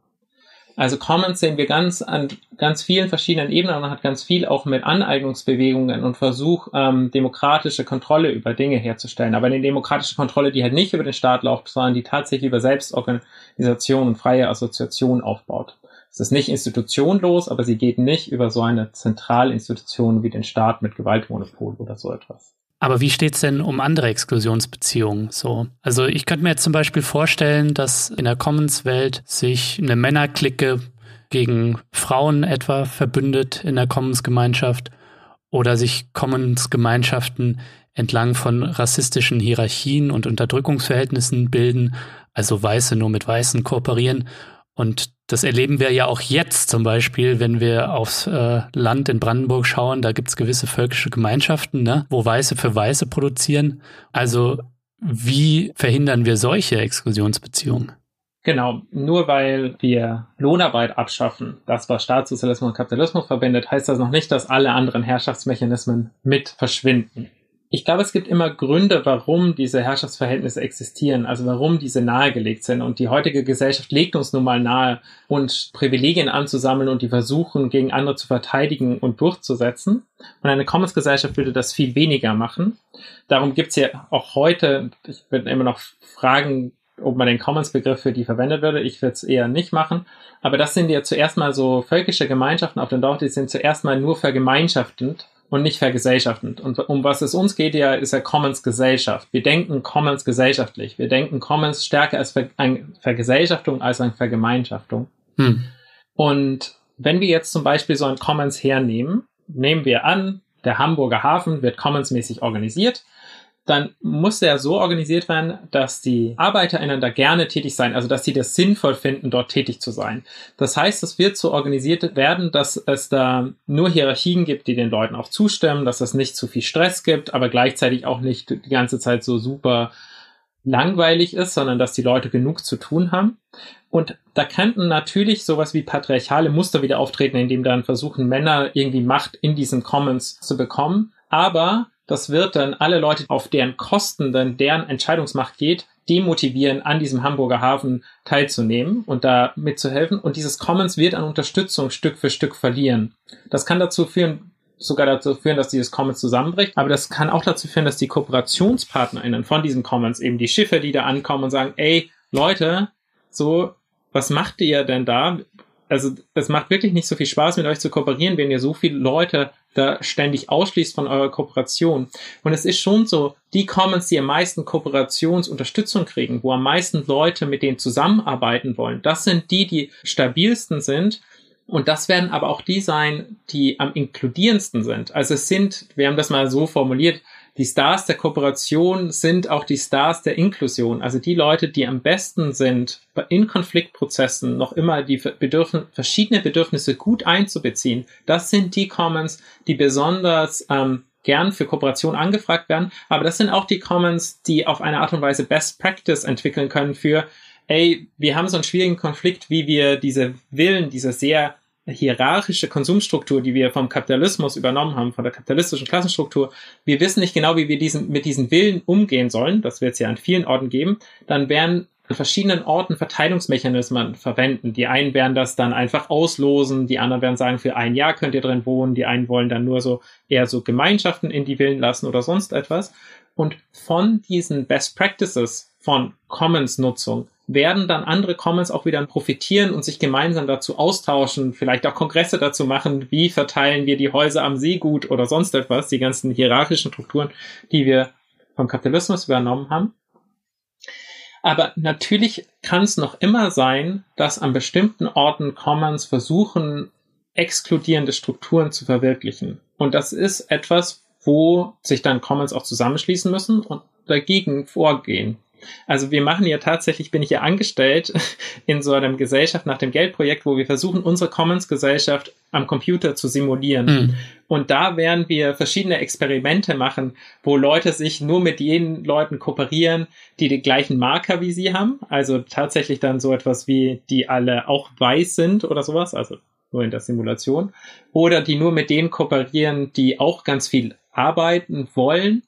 Also Commons sehen wir ganz an ganz vielen verschiedenen Ebenen und hat ganz viel auch mit Aneignungsbewegungen und Versuch, ähm, demokratische Kontrolle über Dinge herzustellen. Aber eine demokratische Kontrolle, die halt nicht über den Staat läuft, sondern die tatsächlich über Selbstorganisation und freie Assoziation aufbaut. Es ist nicht institutionlos, aber sie geht nicht über so eine Zentralinstitution wie den Staat mit Gewaltmonopol oder so etwas. Aber wie steht's denn um andere Exklusionsbeziehungen so? Also ich könnte mir jetzt zum Beispiel vorstellen, dass in der Commons-Welt sich eine Männerklicke gegen Frauen etwa verbündet in der Commons-Gemeinschaft oder sich Commons-Gemeinschaften entlang von rassistischen Hierarchien und Unterdrückungsverhältnissen bilden, also Weiße nur mit Weißen kooperieren und das erleben wir ja auch jetzt zum Beispiel, wenn wir aufs äh, Land in Brandenburg schauen. Da gibt's gewisse völkische Gemeinschaften, ne, wo Weiße für Weiße produzieren. Also wie verhindern wir solche Exklusionsbeziehungen? Genau, nur weil wir Lohnarbeit abschaffen, das was Staatssozialismus und Kapitalismus verbindet, heißt das noch nicht, dass alle anderen Herrschaftsmechanismen mit verschwinden ich glaube, es gibt immer Gründe, warum diese Herrschaftsverhältnisse existieren, also warum diese nahegelegt sind. Und die heutige Gesellschaft legt uns nun mal nahe, uns Privilegien anzusammeln und die versuchen, gegen andere zu verteidigen und durchzusetzen. Und eine Commons-Gesellschaft würde das viel weniger machen. Darum gibt es ja auch heute, ich würde immer noch fragen, ob man den Commons-Begriff für die verwendet würde. Ich würde es eher nicht machen. Aber das sind ja zuerst mal so völkische Gemeinschaften auf dem Dorf, die sind zuerst mal nur vergemeinschaftend und nicht vergesellschaftend. Und um was es uns geht ja, ist ja Commons Gesellschaft. Wir denken Commons gesellschaftlich. Wir denken Commons stärker als Ver eine Vergesellschaftung als eine Vergemeinschaftung. Hm. Und wenn wir jetzt zum Beispiel so ein Commons hernehmen, nehmen wir an, der Hamburger Hafen wird Commons-mäßig organisiert dann muss der so organisiert werden, dass die ArbeiterInnen da gerne tätig sein, also dass sie das sinnvoll finden, dort tätig zu sein. Das heißt, es wird so organisiert werden, dass es da nur Hierarchien gibt, die den Leuten auch zustimmen, dass es nicht zu viel Stress gibt, aber gleichzeitig auch nicht die ganze Zeit so super langweilig ist, sondern dass die Leute genug zu tun haben. Und da könnten natürlich sowas wie patriarchale Muster wieder auftreten, indem dann versuchen, Männer irgendwie Macht in diesen Commons zu bekommen. Aber das wird dann alle Leute, auf deren Kosten dann deren Entscheidungsmacht geht, demotivieren, an diesem Hamburger Hafen teilzunehmen und da mitzuhelfen. Und dieses Commons wird an Unterstützung Stück für Stück verlieren. Das kann dazu führen, sogar dazu führen, dass dieses Commons zusammenbricht. Aber das kann auch dazu führen, dass die KooperationspartnerInnen von diesem Commons, eben die Schiffe, die da ankommen und sagen, ey, Leute, so, was macht ihr denn da? Also, es macht wirklich nicht so viel Spaß, mit euch zu kooperieren, wenn ihr so viele Leute da ständig ausschließt von eurer Kooperation. Und es ist schon so, die Commons, die am meisten Kooperationsunterstützung kriegen, wo am meisten Leute mit denen zusammenarbeiten wollen, das sind die, die stabilsten sind. Und das werden aber auch die sein, die am inkludierendsten sind. Also es sind, wir haben das mal so formuliert, die Stars der Kooperation sind auch die Stars der Inklusion. Also die Leute, die am besten sind, in Konfliktprozessen noch immer die Bedürfn verschiedene Bedürfnisse gut einzubeziehen. Das sind die Commons, die besonders ähm, gern für Kooperation angefragt werden. Aber das sind auch die Commons, die auf eine Art und Weise Best Practice entwickeln können für, ey, wir haben so einen schwierigen Konflikt, wie wir diese Willen, diese sehr hierarchische Konsumstruktur, die wir vom Kapitalismus übernommen haben, von der kapitalistischen Klassenstruktur, wir wissen nicht genau, wie wir diesen, mit diesen Willen umgehen sollen, das wird es ja an vielen Orten geben, dann werden an verschiedenen Orten Verteilungsmechanismen verwenden. Die einen werden das dann einfach auslosen, die anderen werden sagen, für ein Jahr könnt ihr drin wohnen, die einen wollen dann nur so eher so Gemeinschaften in die Willen lassen oder sonst etwas. Und von diesen Best Practices von Commons-Nutzung werden dann andere Commons auch wieder profitieren und sich gemeinsam dazu austauschen, vielleicht auch Kongresse dazu machen, wie verteilen wir die Häuser am See gut oder sonst etwas, die ganzen hierarchischen Strukturen, die wir vom Kapitalismus übernommen haben. Aber natürlich kann es noch immer sein, dass an bestimmten Orten Commons versuchen, exkludierende Strukturen zu verwirklichen. Und das ist etwas, wo sich dann Commons auch zusammenschließen müssen und dagegen vorgehen. Also wir machen ja tatsächlich, bin ich ja angestellt in so einer Gesellschaft nach dem Geldprojekt, wo wir versuchen, unsere Commons-Gesellschaft am Computer zu simulieren. Mhm. Und da werden wir verschiedene Experimente machen, wo Leute sich nur mit jenen Leuten kooperieren, die den gleichen Marker wie sie haben. Also tatsächlich dann so etwas wie, die alle auch weiß sind oder sowas. Also nur in der Simulation. Oder die nur mit denen kooperieren, die auch ganz viel arbeiten wollen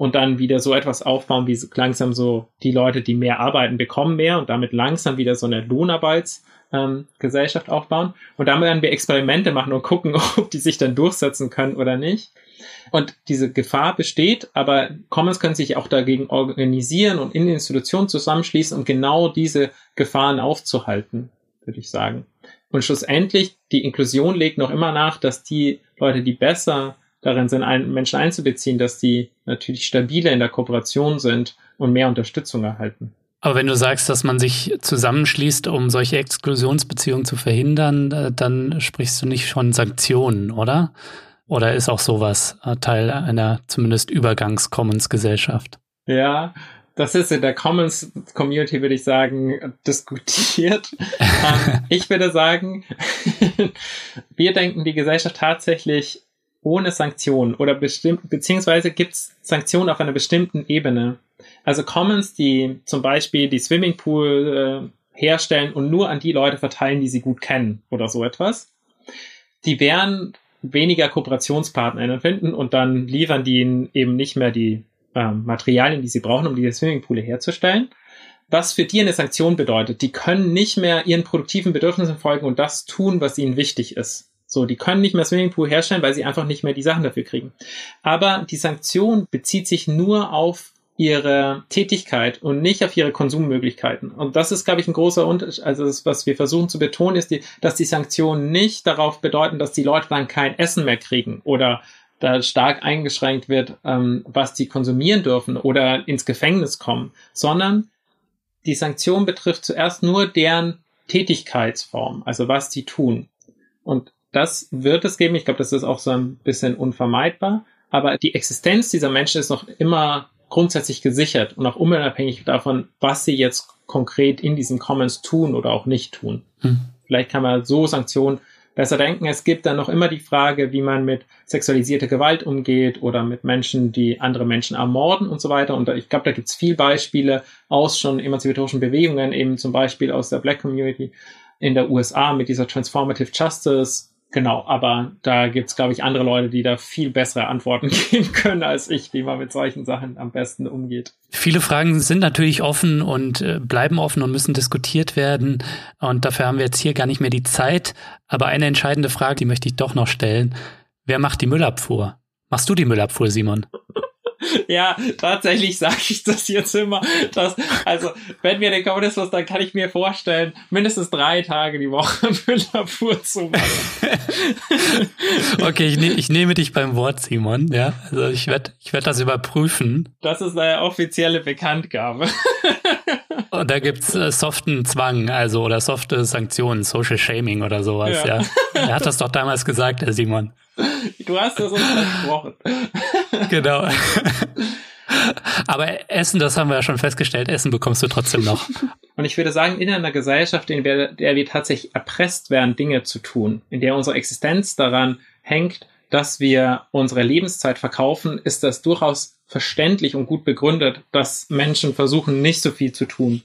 und dann wieder so etwas aufbauen, wie langsam so die Leute, die mehr arbeiten, bekommen mehr und damit langsam wieder so eine Lohnarbeitsgesellschaft ähm, aufbauen. Und damit werden wir Experimente machen und gucken, ob die sich dann durchsetzen können oder nicht. Und diese Gefahr besteht, aber Commons können sich auch dagegen organisieren und in Institutionen zusammenschließen, um genau diese Gefahren aufzuhalten, würde ich sagen. Und schlussendlich, die Inklusion legt noch immer nach, dass die Leute, die besser darin sind, einen Menschen einzubeziehen, dass die natürlich stabiler in der Kooperation sind und mehr Unterstützung erhalten. Aber wenn du sagst, dass man sich zusammenschließt, um solche Exklusionsbeziehungen zu verhindern, äh, dann sprichst du nicht von Sanktionen, oder? Oder ist auch sowas äh, Teil einer zumindest Übergangs-Commons-Gesellschaft? Ja, das ist in der Commons Community, würde ich sagen, diskutiert. ähm, ich würde sagen, wir denken die Gesellschaft tatsächlich ohne Sanktionen oder bestimmt, beziehungsweise gibt es Sanktionen auf einer bestimmten Ebene. Also Commons, die zum Beispiel die Swimmingpool äh, herstellen und nur an die Leute verteilen, die sie gut kennen oder so etwas, die werden weniger KooperationspartnerInnen finden und dann liefern die ihnen eben nicht mehr die äh, Materialien, die sie brauchen, um die Swimmingpool herzustellen. Was für die eine Sanktion bedeutet, die können nicht mehr ihren produktiven Bedürfnissen folgen und das tun, was ihnen wichtig ist. So, die können nicht mehr Swimmingpool herstellen, weil sie einfach nicht mehr die Sachen dafür kriegen. Aber die Sanktion bezieht sich nur auf ihre Tätigkeit und nicht auf ihre Konsummöglichkeiten. Und das ist, glaube ich, ein großer Unterschied. Also das, was wir versuchen zu betonen, ist, die, dass die Sanktionen nicht darauf bedeuten, dass die Leute dann kein Essen mehr kriegen oder da stark eingeschränkt wird, ähm, was die konsumieren dürfen oder ins Gefängnis kommen, sondern die Sanktion betrifft zuerst nur deren Tätigkeitsform, also was die tun. Und das wird es geben. Ich glaube, das ist auch so ein bisschen unvermeidbar. Aber die Existenz dieser Menschen ist noch immer grundsätzlich gesichert und auch unabhängig davon, was sie jetzt konkret in diesen Commons tun oder auch nicht tun. Hm. Vielleicht kann man so Sanktionen besser denken. Es gibt dann noch immer die Frage, wie man mit sexualisierter Gewalt umgeht oder mit Menschen, die andere Menschen ermorden und so weiter. Und ich glaube, da gibt es viel Beispiele aus schon emanzipatorischen Bewegungen, eben zum Beispiel aus der Black Community in der USA mit dieser Transformative Justice Genau, aber da gibt's glaube ich, andere Leute, die da viel bessere Antworten geben können als ich, wie man mit solchen Sachen am besten umgeht. Viele Fragen sind natürlich offen und äh, bleiben offen und müssen diskutiert werden. Und dafür haben wir jetzt hier gar nicht mehr die Zeit. Aber eine entscheidende Frage, die möchte ich doch noch stellen. Wer macht die Müllabfuhr? Machst du die Müllabfuhr, Simon? Ja, tatsächlich sage ich das jetzt immer. Dass, also, wenn wir den Kommunismus, dann kann ich mir vorstellen, mindestens drei Tage die Woche Müllabfuhr zu machen. okay, ich, ne ich nehme dich beim Wort, Simon. Ja, also ich werde ich werd das überprüfen. Das ist eine offizielle Bekanntgabe. Und da gibt's äh, soften Zwang, also oder softe Sanktionen, Social Shaming oder sowas, ja. ja. Er hat das doch damals gesagt, Herr Simon. Du hast das uns versprochen. Genau. Aber Essen, das haben wir ja schon festgestellt, Essen bekommst du trotzdem noch. Und ich würde sagen, in einer Gesellschaft, in der, wir tatsächlich erpresst werden, Dinge zu tun, in der unsere Existenz daran hängt, dass wir unsere Lebenszeit verkaufen, ist das durchaus verständlich und gut begründet, dass Menschen versuchen, nicht so viel zu tun.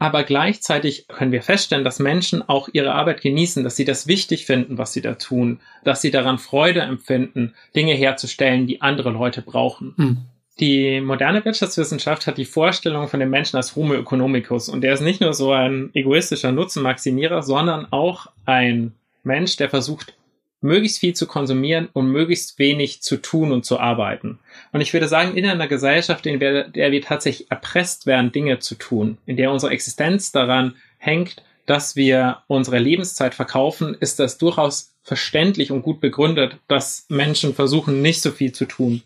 Aber gleichzeitig können wir feststellen, dass Menschen auch ihre Arbeit genießen, dass sie das wichtig finden, was sie da tun, dass sie daran Freude empfinden, Dinge herzustellen, die andere Leute brauchen. Hm. Die moderne Wirtschaftswissenschaft hat die Vorstellung von dem Menschen als Homo economicus und der ist nicht nur so ein egoistischer Nutzenmaximierer, sondern auch ein Mensch, der versucht, möglichst viel zu konsumieren und möglichst wenig zu tun und zu arbeiten. Und ich würde sagen, in einer Gesellschaft, in der, wir tatsächlich erpresst werden, Dinge zu tun, in der unsere Existenz daran hängt, dass wir unsere Lebenszeit verkaufen, ist das durchaus verständlich und gut begründet, dass Menschen versuchen, nicht so viel zu tun.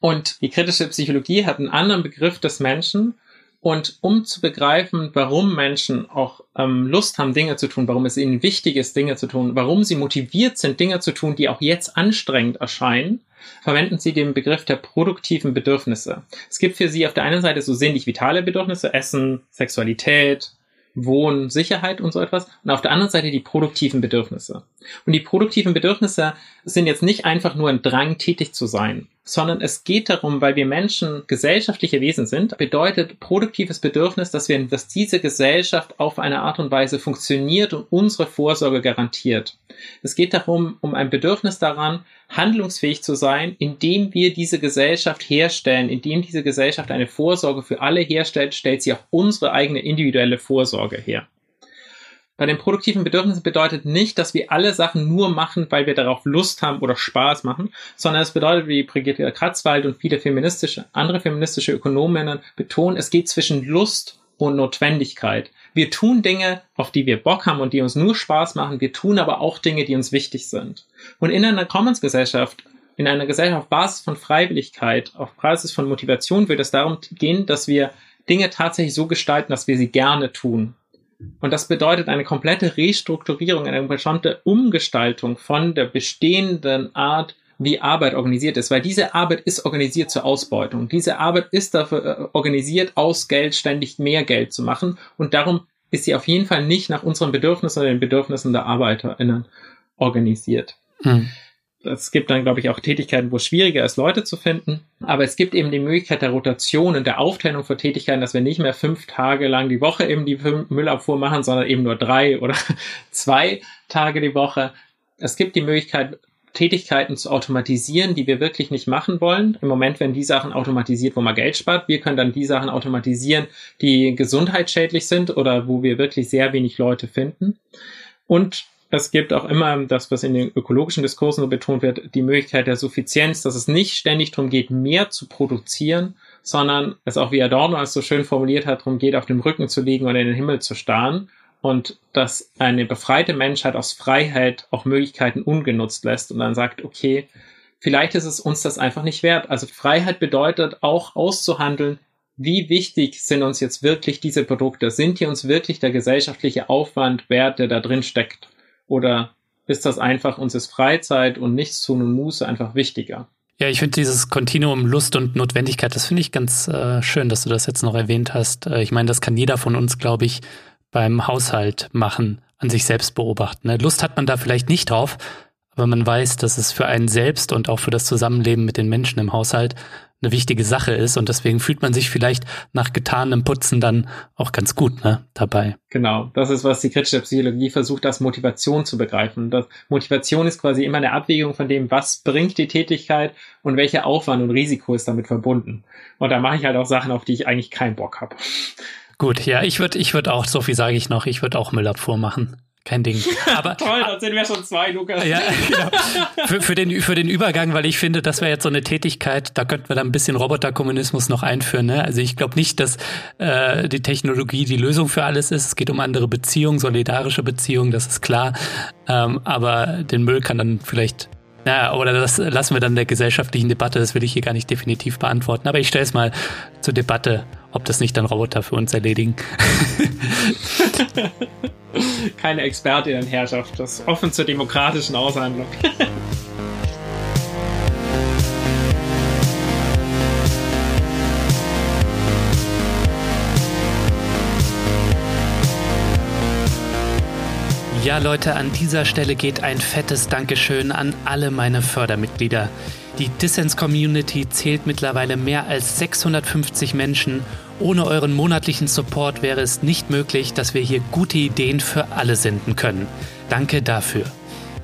Und die kritische Psychologie hat einen anderen Begriff des Menschen, und um zu begreifen, warum Menschen auch ähm, Lust haben, Dinge zu tun, warum es ihnen wichtig ist, Dinge zu tun, warum sie motiviert sind, Dinge zu tun, die auch jetzt anstrengend erscheinen, verwenden sie den Begriff der produktiven Bedürfnisse. Es gibt für sie auf der einen Seite so sinnlich vitale Bedürfnisse, Essen, Sexualität, Wohnen, Sicherheit und so etwas. Und auf der anderen Seite die produktiven Bedürfnisse. Und die produktiven Bedürfnisse sind jetzt nicht einfach nur ein Drang, tätig zu sein, sondern es geht darum, weil wir Menschen gesellschaftliche Wesen sind, bedeutet produktives Bedürfnis, dass wir, dass diese Gesellschaft auf eine Art und Weise funktioniert und unsere Vorsorge garantiert. Es geht darum, um ein Bedürfnis daran, handlungsfähig zu sein, indem wir diese Gesellschaft herstellen, indem diese Gesellschaft eine Vorsorge für alle herstellt, stellt sie auch unsere eigene individuelle Vorsorge her. Bei den produktiven Bedürfnissen bedeutet nicht, dass wir alle Sachen nur machen, weil wir darauf Lust haben oder Spaß machen, sondern es bedeutet, wie Brigitte Kratzwald und viele feministische, andere feministische Ökonominnen betonen, es geht zwischen Lust und Notwendigkeit. Wir tun Dinge, auf die wir Bock haben und die uns nur Spaß machen. Wir tun aber auch Dinge, die uns wichtig sind. Und in einer Commons-Gesellschaft, in einer Gesellschaft auf Basis von Freiwilligkeit, auf Basis von Motivation wird es darum gehen, dass wir Dinge tatsächlich so gestalten, dass wir sie gerne tun. Und das bedeutet eine komplette Restrukturierung, eine bestimmte Umgestaltung von der bestehenden Art, wie Arbeit organisiert ist, weil diese Arbeit ist organisiert zur Ausbeutung. Diese Arbeit ist dafür äh, organisiert, aus Geld ständig mehr Geld zu machen und darum ist sie auf jeden Fall nicht nach unseren Bedürfnissen oder den Bedürfnissen der ArbeiterInnen organisiert. Hm es gibt dann, glaube ich, auch Tätigkeiten, wo es schwieriger ist, Leute zu finden. Aber es gibt eben die Möglichkeit der Rotation und der Aufteilung von Tätigkeiten, dass wir nicht mehr fünf Tage lang die Woche eben die Müllabfuhr machen, sondern eben nur drei oder zwei Tage die Woche. Es gibt die Möglichkeit, Tätigkeiten zu automatisieren, die wir wirklich nicht machen wollen. Im Moment werden die Sachen automatisiert, wo man Geld spart. Wir können dann die Sachen automatisieren, die gesundheitsschädlich sind oder wo wir wirklich sehr wenig Leute finden. Und es gibt auch immer das, was in den ökologischen Diskursen so betont wird, die Möglichkeit der Suffizienz, dass es nicht ständig darum geht, mehr zu produzieren, sondern es auch wie Adorno es so schön formuliert hat, darum geht, auf dem Rücken zu liegen oder in den Himmel zu starren und dass eine befreite Menschheit aus Freiheit auch Möglichkeiten ungenutzt lässt und dann sagt, okay, vielleicht ist es uns das einfach nicht wert. Also Freiheit bedeutet auch auszuhandeln, wie wichtig sind uns jetzt wirklich diese Produkte? Sind die uns wirklich der gesellschaftliche Aufwand wert, der da drin steckt? Oder ist das einfach, uns ist Freizeit und nichts tun und Muße einfach wichtiger? Ja, ich finde dieses Kontinuum Lust und Notwendigkeit, das finde ich ganz äh, schön, dass du das jetzt noch erwähnt hast. Äh, ich meine, das kann jeder von uns, glaube ich, beim Haushalt machen, an sich selbst beobachten. Ne? Lust hat man da vielleicht nicht drauf, aber man weiß, dass es für einen selbst und auch für das Zusammenleben mit den Menschen im Haushalt eine wichtige Sache ist und deswegen fühlt man sich vielleicht nach getanem Putzen dann auch ganz gut ne, dabei. Genau, das ist, was die kritische Psychologie versucht, das Motivation zu begreifen. Das Motivation ist quasi immer eine Abwägung von dem, was bringt die Tätigkeit und welcher Aufwand und Risiko ist damit verbunden. Und da mache ich halt auch Sachen, auf die ich eigentlich keinen Bock habe. Gut, ja, ich würde ich würd auch, so viel sage ich noch, ich würde auch Müllabfuhr machen kein Ding. Aber, Toll, dann sind wir schon zwei, Lukas. Ja, genau. Für, für, den, für den Übergang, weil ich finde, das wäre jetzt so eine Tätigkeit, da könnten wir dann ein bisschen Roboterkommunismus noch einführen. Ne? Also ich glaube nicht, dass äh, die Technologie die Lösung für alles ist. Es geht um andere Beziehungen, solidarische Beziehungen, das ist klar. Ähm, aber den Müll kann dann vielleicht ja, oder das lassen wir dann der gesellschaftlichen Debatte, das will ich hier gar nicht definitiv beantworten. Aber ich stelle es mal zur Debatte, ob das nicht dann Roboter für uns erledigen. Keine Expertinnenherrschaft, das ist offen zur demokratischen Aushandlung. Ja, Leute, an dieser Stelle geht ein fettes Dankeschön an alle meine Fördermitglieder. Die Dissens Community zählt mittlerweile mehr als 650 Menschen. Ohne euren monatlichen Support wäre es nicht möglich, dass wir hier gute Ideen für alle senden können. Danke dafür.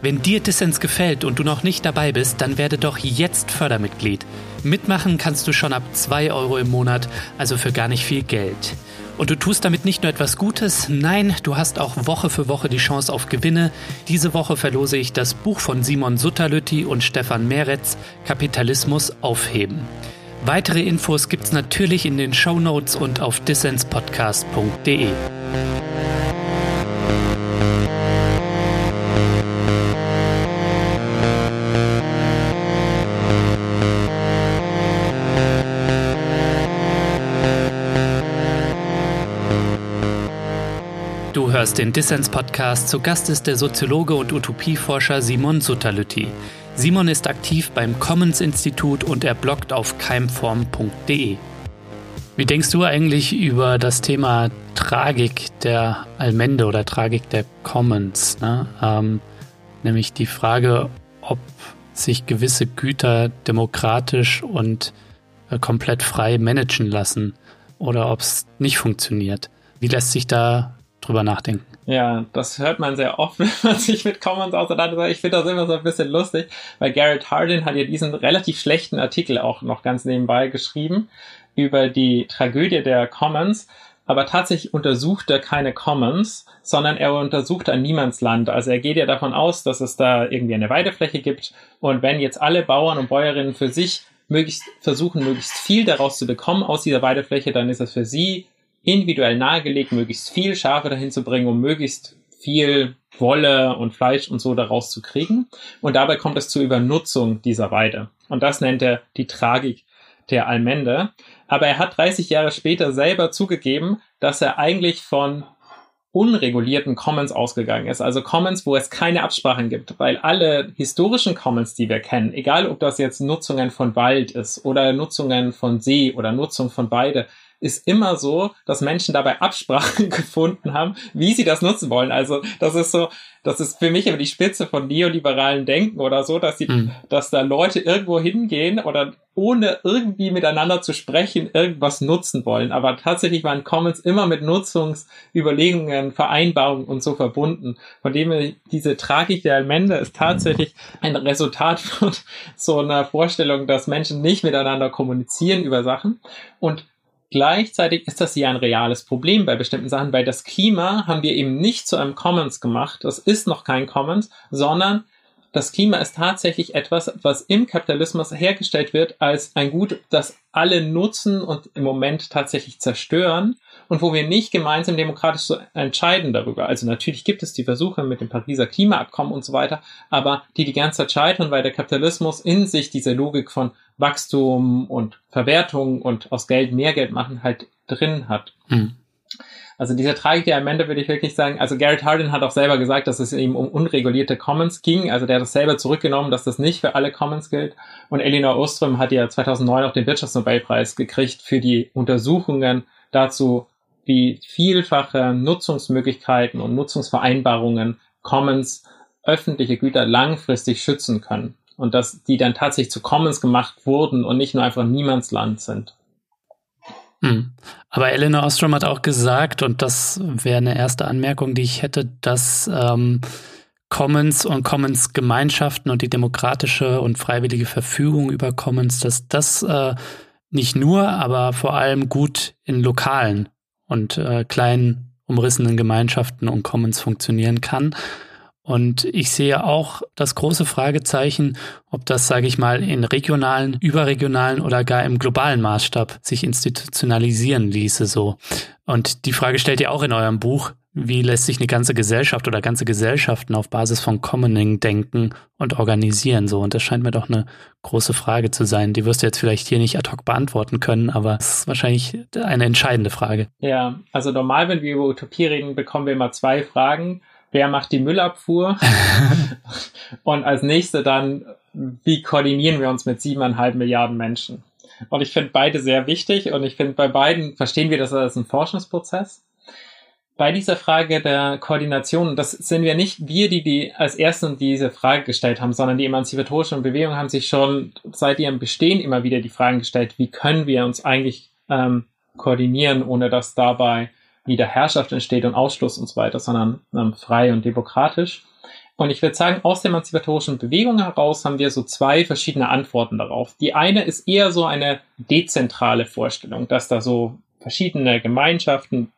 Wenn dir Dissens gefällt und du noch nicht dabei bist, dann werde doch jetzt Fördermitglied. Mitmachen kannst du schon ab 2 Euro im Monat, also für gar nicht viel Geld. Und du tust damit nicht nur etwas Gutes, nein, du hast auch Woche für Woche die Chance auf Gewinne. Diese Woche verlose ich das Buch von Simon Sutterlütti und Stefan Meretz, Kapitalismus aufheben. Weitere Infos gibt's natürlich in den Show Notes und auf dissenspodcast.de. hörst den Dissens-Podcast. Zu Gast ist der Soziologe und Utopieforscher Simon Sutterlütti. Simon ist aktiv beim Commons-Institut und er bloggt auf keimform.de. Wie denkst du eigentlich über das Thema Tragik der Allmende oder Tragik der Commons? Ne? Ähm, nämlich die Frage, ob sich gewisse Güter demokratisch und äh, komplett frei managen lassen oder ob es nicht funktioniert. Wie lässt sich da drüber nachdenken? Ja, das hört man sehr oft, wenn man sich mit Commons auseinandersetzt. Ich finde das immer so ein bisschen lustig, weil Garrett Hardin hat ja diesen relativ schlechten Artikel auch noch ganz nebenbei geschrieben über die Tragödie der Commons. Aber tatsächlich untersucht er keine Commons, sondern er untersucht ein Niemandsland. Also er geht ja davon aus, dass es da irgendwie eine Weidefläche gibt. Und wenn jetzt alle Bauern und Bäuerinnen für sich möglichst versuchen, möglichst viel daraus zu bekommen aus dieser Weidefläche, dann ist es für sie individuell nahegelegt, möglichst viel Schafe dahin zu bringen, um möglichst viel Wolle und Fleisch und so daraus zu kriegen. Und dabei kommt es zur Übernutzung dieser Weide. Und das nennt er die Tragik der Allmende. Aber er hat 30 Jahre später selber zugegeben, dass er eigentlich von unregulierten Commons ausgegangen ist. Also Commons, wo es keine Absprachen gibt, weil alle historischen Commons, die wir kennen, egal ob das jetzt Nutzungen von Wald ist oder Nutzungen von See oder Nutzung von beide, ist immer so, dass Menschen dabei Absprachen gefunden haben, wie sie das nutzen wollen. Also das ist so, das ist für mich immer die Spitze von neoliberalen Denken oder so, dass die, mhm. dass da Leute irgendwo hingehen oder ohne irgendwie miteinander zu sprechen irgendwas nutzen wollen. Aber tatsächlich waren Commons immer mit Nutzungsüberlegungen, Vereinbarungen und so verbunden. Von dem diese Tragik der Allmende ist tatsächlich ein Resultat von so einer Vorstellung, dass Menschen nicht miteinander kommunizieren über Sachen. Und Gleichzeitig ist das ja ein reales Problem bei bestimmten Sachen, weil das Klima haben wir eben nicht zu einem Commons gemacht. Das ist noch kein Commons, sondern das Klima ist tatsächlich etwas, was im Kapitalismus hergestellt wird als ein Gut, das alle nutzen und im Moment tatsächlich zerstören und wo wir nicht gemeinsam demokratisch so entscheiden darüber. Also natürlich gibt es die Versuche mit dem Pariser Klimaabkommen und so weiter, aber die die ganze Zeit scheitern, weil der Kapitalismus in sich diese Logik von Wachstum und Verwertung und aus Geld mehr Geld machen halt drin hat. Mhm. Also diese Tragik der Ende würde ich wirklich sagen, also Garrett Hardin hat auch selber gesagt, dass es ihm um unregulierte Commons ging. Also der hat das selber zurückgenommen, dass das nicht für alle Commons gilt. Und Elinor Ostrom hat ja 2009 auch den Wirtschaftsnobelpreis gekriegt für die Untersuchungen dazu, wie vielfache Nutzungsmöglichkeiten und Nutzungsvereinbarungen Commons öffentliche Güter langfristig schützen können. Und dass die dann tatsächlich zu Commons gemacht wurden und nicht nur einfach Niemandsland sind. Hm. Aber Eleanor Ostrom hat auch gesagt, und das wäre eine erste Anmerkung, die ich hätte, dass ähm, Commons und Commons-Gemeinschaften und die demokratische und freiwillige Verfügung über Commons, dass das äh, nicht nur, aber vor allem gut in lokalen und äh, kleinen umrissenen Gemeinschaften und Commons funktionieren kann. Und ich sehe auch das große Fragezeichen, ob das, sage ich mal, in regionalen, überregionalen oder gar im globalen Maßstab sich institutionalisieren ließe so. Und die Frage stellt ihr auch in eurem Buch, wie lässt sich eine ganze Gesellschaft oder ganze Gesellschaften auf Basis von Commoning denken und organisieren so? Und das scheint mir doch eine große Frage zu sein. Die wirst du jetzt vielleicht hier nicht ad hoc beantworten können, aber es ist wahrscheinlich eine entscheidende Frage. Ja, also normal, wenn wir über Utopie reden, bekommen wir immer zwei Fragen. Wer macht die Müllabfuhr? und als nächste dann, wie koordinieren wir uns mit siebeneinhalb Milliarden Menschen? Und ich finde beide sehr wichtig und ich finde, bei beiden verstehen wir das als ein Forschungsprozess bei dieser Frage der Koordination, das sind wir nicht wir, die, die als Ersten diese Frage gestellt haben, sondern die emanzipatorischen Bewegungen haben sich schon seit ihrem Bestehen immer wieder die Fragen gestellt, wie können wir uns eigentlich ähm, koordinieren, ohne dass dabei wieder Herrschaft entsteht und Ausschluss und so weiter, sondern ähm, frei und demokratisch. Und ich würde sagen, aus der emanzipatorischen Bewegung heraus haben wir so zwei verschiedene Antworten darauf. Die eine ist eher so eine dezentrale Vorstellung, dass da so verschiedene Gemeinschaften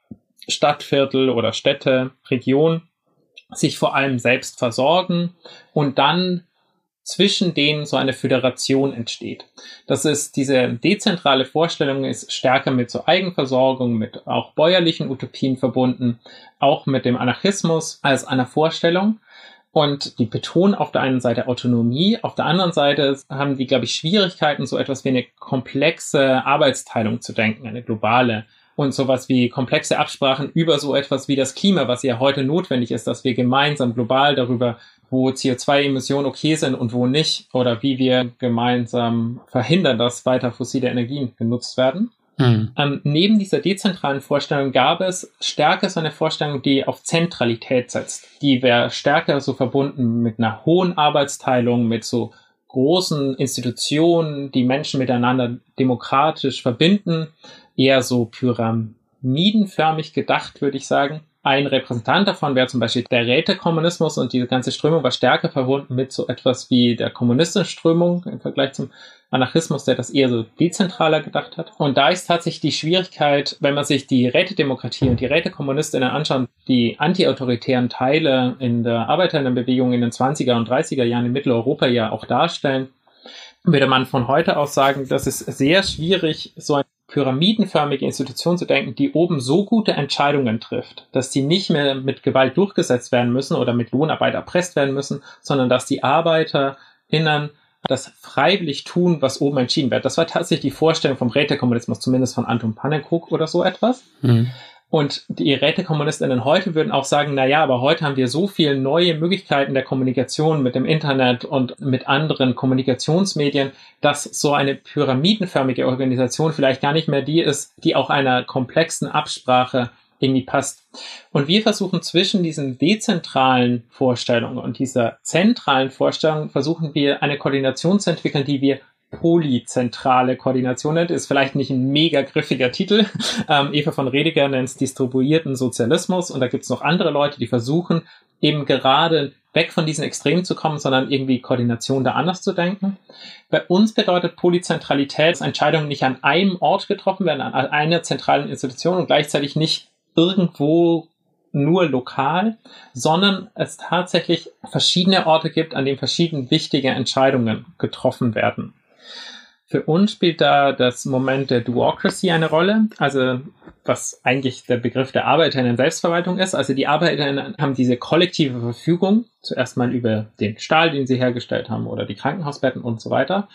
Stadtviertel oder Städte, Region sich vor allem selbst versorgen und dann zwischen denen so eine Föderation entsteht. Das ist diese dezentrale Vorstellung ist stärker mit so Eigenversorgung, mit auch bäuerlichen Utopien verbunden, auch mit dem Anarchismus als einer Vorstellung. Und die betonen auf der einen Seite Autonomie, auf der anderen Seite haben die, glaube ich, Schwierigkeiten, so etwas wie eine komplexe Arbeitsteilung zu denken, eine globale und sowas wie komplexe Absprachen über so etwas wie das Klima, was ja heute notwendig ist, dass wir gemeinsam global darüber, wo CO2-Emissionen okay sind und wo nicht, oder wie wir gemeinsam verhindern, dass weiter fossile Energien genutzt werden. Mhm. Ähm, neben dieser dezentralen Vorstellung gab es stärker so eine Vorstellung, die auf Zentralität setzt. Die wäre stärker so verbunden mit einer hohen Arbeitsteilung, mit so großen Institutionen, die Menschen miteinander demokratisch verbinden, eher so pyramidenförmig gedacht, würde ich sagen. Ein Repräsentant davon wäre zum Beispiel der Rätekommunismus und diese ganze Strömung war stärker verbunden mit so etwas wie der kommunistischen Strömung im Vergleich zum Anarchismus, der das eher so dezentraler gedacht hat. Und da ist tatsächlich die Schwierigkeit, wenn man sich die Rätedemokratie und die Rätekommunistinnen anschaut, die antiautoritären Teile in der Arbeiterinnenbewegung in den 20er und 30er Jahren in Mitteleuropa ja auch darstellen, würde man von heute aus sagen, dass es sehr schwierig, so ein pyramidenförmige Institution zu denken, die oben so gute Entscheidungen trifft, dass die nicht mehr mit Gewalt durchgesetzt werden müssen oder mit Lohnarbeit erpresst werden müssen, sondern dass die ArbeiterInnen das freiwillig tun, was oben entschieden wird. Das war tatsächlich die Vorstellung vom Rätekommunismus, zumindest von Anton Pannekow oder so etwas. Mhm. Und die Rätekommunistinnen heute würden auch sagen, na ja, aber heute haben wir so viele neue Möglichkeiten der Kommunikation mit dem Internet und mit anderen Kommunikationsmedien, dass so eine pyramidenförmige Organisation vielleicht gar nicht mehr die ist, die auch einer komplexen Absprache irgendwie passt. Und wir versuchen zwischen diesen dezentralen Vorstellungen und dieser zentralen Vorstellung versuchen wir eine Koordination zu entwickeln, die wir polyzentrale Koordination nennt, ist vielleicht nicht ein mega griffiger Titel. Ähm, Eva von Rediger nennt es distribuierten Sozialismus und da gibt es noch andere Leute, die versuchen, eben gerade weg von diesen Extremen zu kommen, sondern irgendwie Koordination da anders zu denken. Bei uns bedeutet Polyzentralität, dass Entscheidungen nicht an einem Ort getroffen werden, an einer zentralen Institution und gleichzeitig nicht irgendwo nur lokal, sondern es tatsächlich verschiedene Orte gibt, an denen verschiedene wichtige Entscheidungen getroffen werden. Für uns spielt da das Moment der Duocracy eine Rolle, also was eigentlich der Begriff der Arbeiterinnen Selbstverwaltung ist. Also die Arbeiterinnen haben diese kollektive Verfügung, zuerst mal über den Stahl, den sie hergestellt haben oder die Krankenhausbetten und so weiter.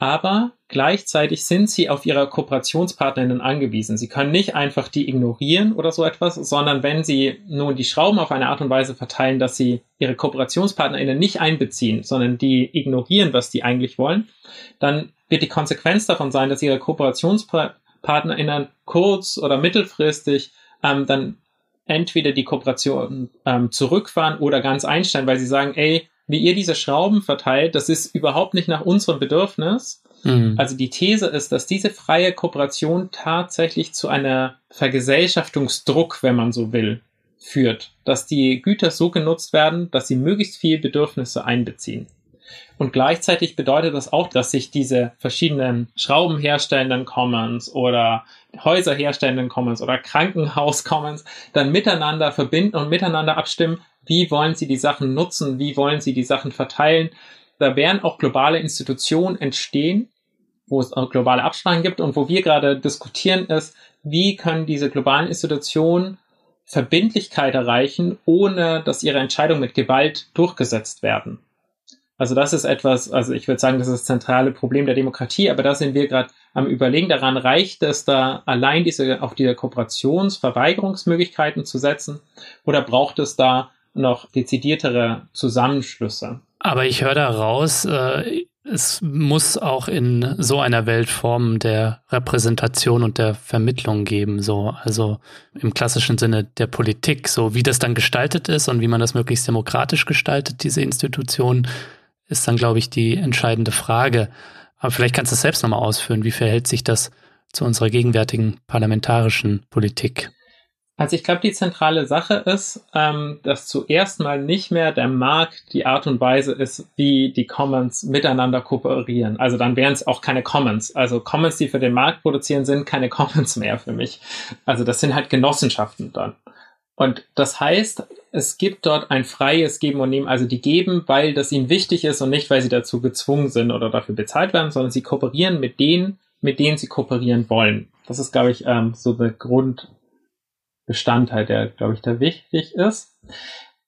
Aber gleichzeitig sind sie auf ihre Kooperationspartnerinnen angewiesen. Sie können nicht einfach die ignorieren oder so etwas, sondern wenn sie nun die Schrauben auf eine Art und Weise verteilen, dass sie ihre Kooperationspartnerinnen nicht einbeziehen, sondern die ignorieren, was die eigentlich wollen, dann wird die Konsequenz davon sein, dass ihre KooperationspartnerInnen kurz- oder mittelfristig ähm, dann entweder die Kooperation ähm, zurückfahren oder ganz einstellen, weil sie sagen, ey, wie ihr diese Schrauben verteilt, das ist überhaupt nicht nach unserem Bedürfnis. Mhm. Also die These ist, dass diese freie Kooperation tatsächlich zu einer Vergesellschaftungsdruck, wenn man so will, führt, dass die Güter so genutzt werden, dass sie möglichst viel Bedürfnisse einbeziehen. Und gleichzeitig bedeutet das auch, dass sich diese verschiedenen Schrauben herstellenden Commons oder Häuser herstellenden Commons oder Krankenhaus Commons dann miteinander verbinden und miteinander abstimmen, wie wollen sie die Sachen nutzen, wie wollen sie die Sachen verteilen. Da werden auch globale Institutionen entstehen, wo es auch globale Absprachen gibt und wo wir gerade diskutieren ist, wie können diese globalen Institutionen Verbindlichkeit erreichen, ohne dass ihre Entscheidungen mit Gewalt durchgesetzt werden. Also das ist etwas, also ich würde sagen, das ist das zentrale Problem der Demokratie, aber da sind wir gerade am Überlegen daran, reicht es da allein diese auf diese Kooperationsverweigerungsmöglichkeiten zu setzen oder braucht es da noch dezidiertere Zusammenschlüsse? Aber ich höre da raus, äh, es muss auch in so einer Welt Formen der Repräsentation und der Vermittlung geben, so also im klassischen Sinne der Politik, so wie das dann gestaltet ist und wie man das möglichst demokratisch gestaltet, diese Institutionen ist dann, glaube ich, die entscheidende Frage. Aber vielleicht kannst du es selbst nochmal ausführen. Wie verhält sich das zu unserer gegenwärtigen parlamentarischen Politik? Also ich glaube, die zentrale Sache ist, ähm, dass zuerst mal nicht mehr der Markt die Art und Weise ist, wie die Commons miteinander kooperieren. Also dann wären es auch keine Commons. Also Commons, die für den Markt produzieren, sind keine Commons mehr für mich. Also das sind halt Genossenschaften dann. Und das heißt, es gibt dort ein freies Geben und Nehmen. Also die geben, weil das ihnen wichtig ist und nicht, weil sie dazu gezwungen sind oder dafür bezahlt werden, sondern sie kooperieren mit denen, mit denen sie kooperieren wollen. Das ist, glaube ich, ähm, so der Grundbestandteil, der, glaube ich, da wichtig ist.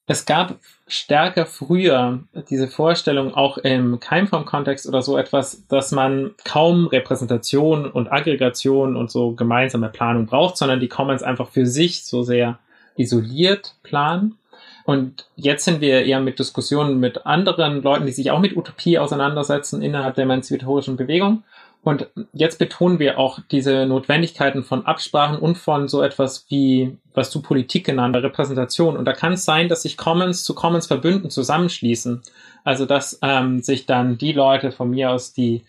Es gab stärker früher diese Vorstellung auch im Keimform-Kontext oder so etwas, dass man kaum Repräsentation und Aggregation und so gemeinsame Planung braucht, sondern die Commons einfach für sich so sehr isoliert planen. Und jetzt sind wir eher mit Diskussionen mit anderen Leuten, die sich auch mit Utopie auseinandersetzen innerhalb der emanzipatorischen Bewegung. Und jetzt betonen wir auch diese Notwendigkeiten von Absprachen und von so etwas wie, was du Politik genannt, Repräsentation. Und da kann es sein, dass sich Commons zu Commons verbünden, zusammenschließen. Also dass ähm, sich dann die Leute von mir aus, die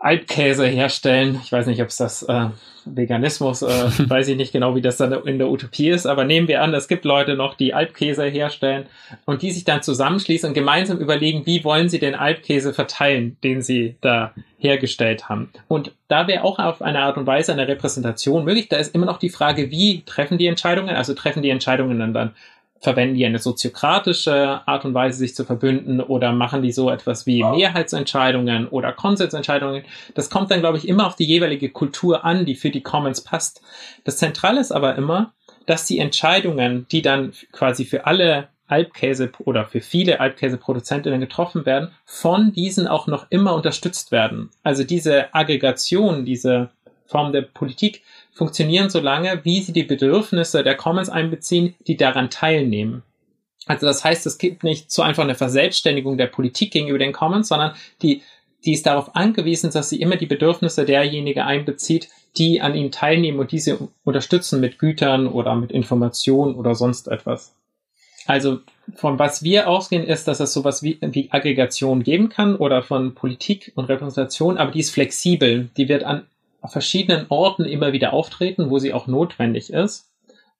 Alpkäse herstellen. Ich weiß nicht, ob es das äh, Veganismus, äh, weiß ich nicht genau, wie das dann in der Utopie ist, aber nehmen wir an, es gibt Leute noch, die Alpkäse herstellen und die sich dann zusammenschließen und gemeinsam überlegen, wie wollen sie den Alpkäse verteilen, den sie da hergestellt haben. Und da wäre auch auf eine Art und Weise eine Repräsentation möglich. Da ist immer noch die Frage, wie treffen die Entscheidungen? Also treffen die Entscheidungen dann, dann verwenden die eine soziokratische Art und Weise, sich zu verbünden oder machen die so etwas wie Mehrheitsentscheidungen oder Konsensentscheidungen. Das kommt dann, glaube ich, immer auf die jeweilige Kultur an, die für die Commons passt. Das Zentrale ist aber immer, dass die Entscheidungen, die dann quasi für alle Alpkäse oder für viele Alpkäseproduzentinnen getroffen werden, von diesen auch noch immer unterstützt werden. Also diese Aggregation, diese Form der Politik funktionieren so lange, wie sie die Bedürfnisse der Commons einbeziehen, die daran teilnehmen. Also das heißt, es gibt nicht so einfach eine Verselbstständigung der Politik gegenüber den Commons, sondern die, die ist darauf angewiesen, dass sie immer die Bedürfnisse derjenigen einbezieht, die an ihnen teilnehmen und diese unterstützen mit Gütern oder mit Informationen oder sonst etwas. Also von was wir ausgehen, ist, dass es sowas wie, wie Aggregation geben kann oder von Politik und Repräsentation, aber die ist flexibel. Die wird an verschiedenen Orten immer wieder auftreten, wo sie auch notwendig ist,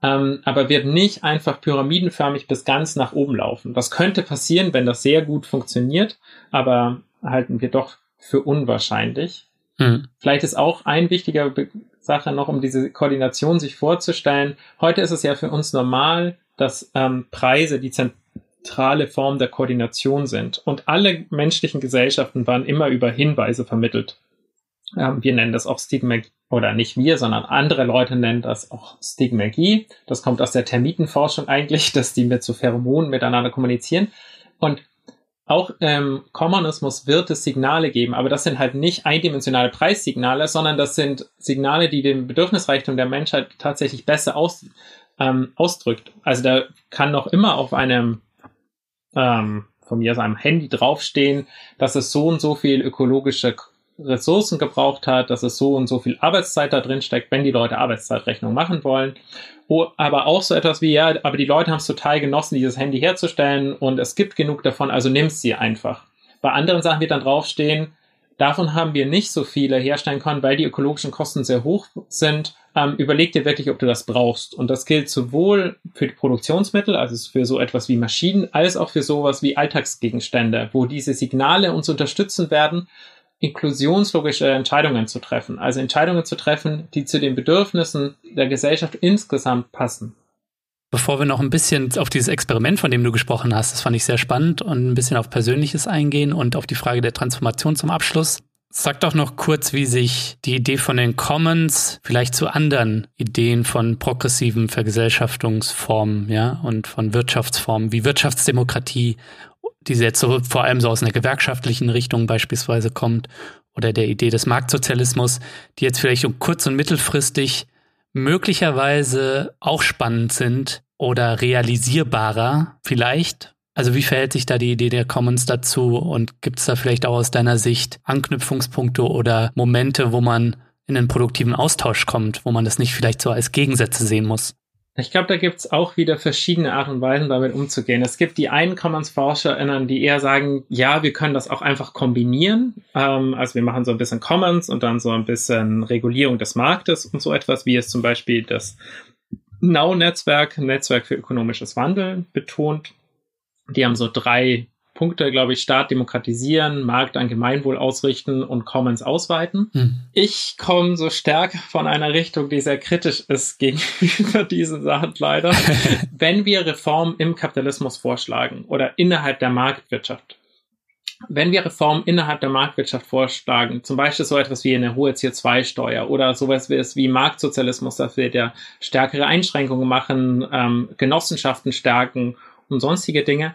ähm, aber wird nicht einfach pyramidenförmig bis ganz nach oben laufen. Das könnte passieren, wenn das sehr gut funktioniert, aber halten wir doch für unwahrscheinlich. Mhm. Vielleicht ist auch ein wichtiger Be Sache noch, um diese Koordination sich vorzustellen. Heute ist es ja für uns normal, dass ähm, Preise die zentrale Form der Koordination sind. Und alle menschlichen Gesellschaften waren immer über Hinweise vermittelt. Wir nennen das auch Stigmagie, oder nicht wir, sondern andere Leute nennen das auch Stigmagie. Das kommt aus der Termitenforschung eigentlich, dass die mit so Pheromonen miteinander kommunizieren. Und auch ähm, Kommunismus wird es Signale geben, aber das sind halt nicht eindimensionale Preissignale, sondern das sind Signale, die den Bedürfnisreichtum der Menschheit tatsächlich besser aus, ähm, ausdrückt. Also da kann noch immer auf einem ähm, von mir aus einem Handy draufstehen, dass es so und so viel ökologische Ressourcen gebraucht hat, dass es so und so viel Arbeitszeit da drin steckt, wenn die Leute Arbeitszeitrechnung machen wollen. Oh, aber auch so etwas wie, ja, aber die Leute haben es total genossen, dieses Handy herzustellen und es gibt genug davon, also nimmst sie einfach. Bei anderen Sachen wird dann draufstehen, davon haben wir nicht so viele herstellen können, weil die ökologischen Kosten sehr hoch sind. Ähm, überleg dir wirklich, ob du das brauchst. Und das gilt sowohl für die Produktionsmittel, also für so etwas wie Maschinen, als auch für sowas wie Alltagsgegenstände, wo diese Signale uns unterstützen werden, inklusionslogische Entscheidungen zu treffen, also Entscheidungen zu treffen, die zu den Bedürfnissen der Gesellschaft insgesamt passen. Bevor wir noch ein bisschen auf dieses Experiment, von dem du gesprochen hast, das fand ich sehr spannend und ein bisschen auf Persönliches eingehen und auf die Frage der Transformation zum Abschluss. Sag doch noch kurz, wie sich die Idee von den Commons vielleicht zu anderen Ideen von progressiven Vergesellschaftungsformen, ja, und von Wirtschaftsformen wie Wirtschaftsdemokratie die jetzt so vor allem so aus einer gewerkschaftlichen Richtung beispielsweise kommt oder der Idee des Marktsozialismus, die jetzt vielleicht um kurz- und mittelfristig möglicherweise auch spannend sind oder realisierbarer vielleicht. Also wie verhält sich da die Idee der Commons dazu und gibt es da vielleicht auch aus deiner Sicht Anknüpfungspunkte oder Momente, wo man in einen produktiven Austausch kommt, wo man das nicht vielleicht so als Gegensätze sehen muss? Ich glaube, da gibt's auch wieder verschiedene Art und Weisen, damit umzugehen. Es gibt die einen Commons-ForscherInnen, die eher sagen, ja, wir können das auch einfach kombinieren. Ähm, also wir machen so ein bisschen Commons und dann so ein bisschen Regulierung des Marktes und so etwas, wie es zum Beispiel das Now-Netzwerk, Netzwerk für ökonomisches Wandel betont. Die haben so drei Punkte, glaube ich, Staat demokratisieren, Markt an Gemeinwohl ausrichten und Commons ausweiten. Hm. Ich komme so stark von einer Richtung, die sehr kritisch ist gegenüber diesen Sachen leider. Wenn wir Reformen im Kapitalismus vorschlagen oder innerhalb der Marktwirtschaft, wenn wir Reformen innerhalb der Marktwirtschaft vorschlagen, zum Beispiel so etwas wie eine hohe CO2-Steuer oder sowas wie, wie Marktsozialismus, dass wir ja stärkere Einschränkungen machen, ähm, Genossenschaften stärken und sonstige Dinge,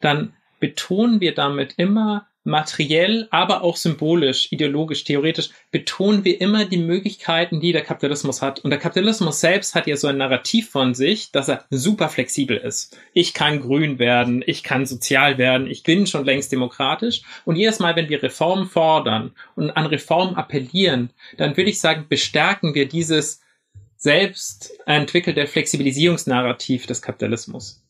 dann betonen wir damit immer materiell, aber auch symbolisch, ideologisch, theoretisch betonen wir immer die Möglichkeiten, die der Kapitalismus hat. Und der Kapitalismus selbst hat ja so ein Narrativ von sich, dass er super flexibel ist. Ich kann grün werden, ich kann sozial werden, ich bin schon längst demokratisch. Und jedes Mal, wenn wir Reformen fordern und an Reformen appellieren, dann würde ich sagen, bestärken wir dieses selbst entwickelte Flexibilisierungsnarrativ des Kapitalismus.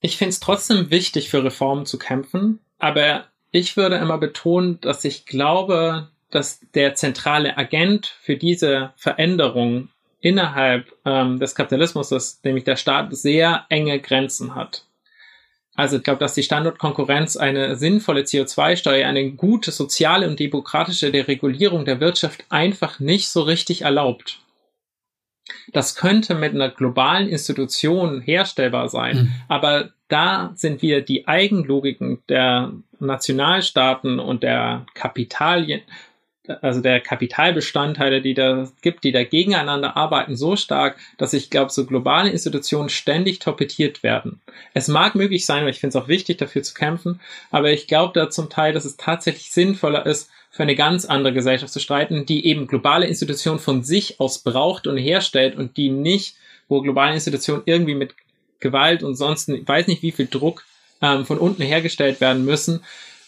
Ich finde es trotzdem wichtig, für Reformen zu kämpfen, aber ich würde immer betonen, dass ich glaube, dass der zentrale Agent für diese Veränderung innerhalb ähm, des Kapitalismus ist, nämlich der Staat, sehr enge Grenzen hat. Also ich glaube, dass die Standortkonkurrenz eine sinnvolle CO2-Steuer, eine gute soziale und demokratische Deregulierung der Wirtschaft einfach nicht so richtig erlaubt. Das könnte mit einer globalen Institution herstellbar sein, mhm. aber da sind wir die Eigenlogiken der Nationalstaaten und der Kapitalien, also der Kapitalbestandteile, die da gibt, die da gegeneinander arbeiten, so stark, dass ich glaube, so globale Institutionen ständig torpediert werden. Es mag möglich sein, aber ich finde es auch wichtig, dafür zu kämpfen, aber ich glaube da zum Teil, dass es tatsächlich sinnvoller ist, für eine ganz andere Gesellschaft zu streiten, die eben globale Institutionen von sich aus braucht und herstellt und die nicht, wo globale Institutionen irgendwie mit Gewalt und sonst, weiß nicht, wie viel Druck ähm, von unten hergestellt werden müssen.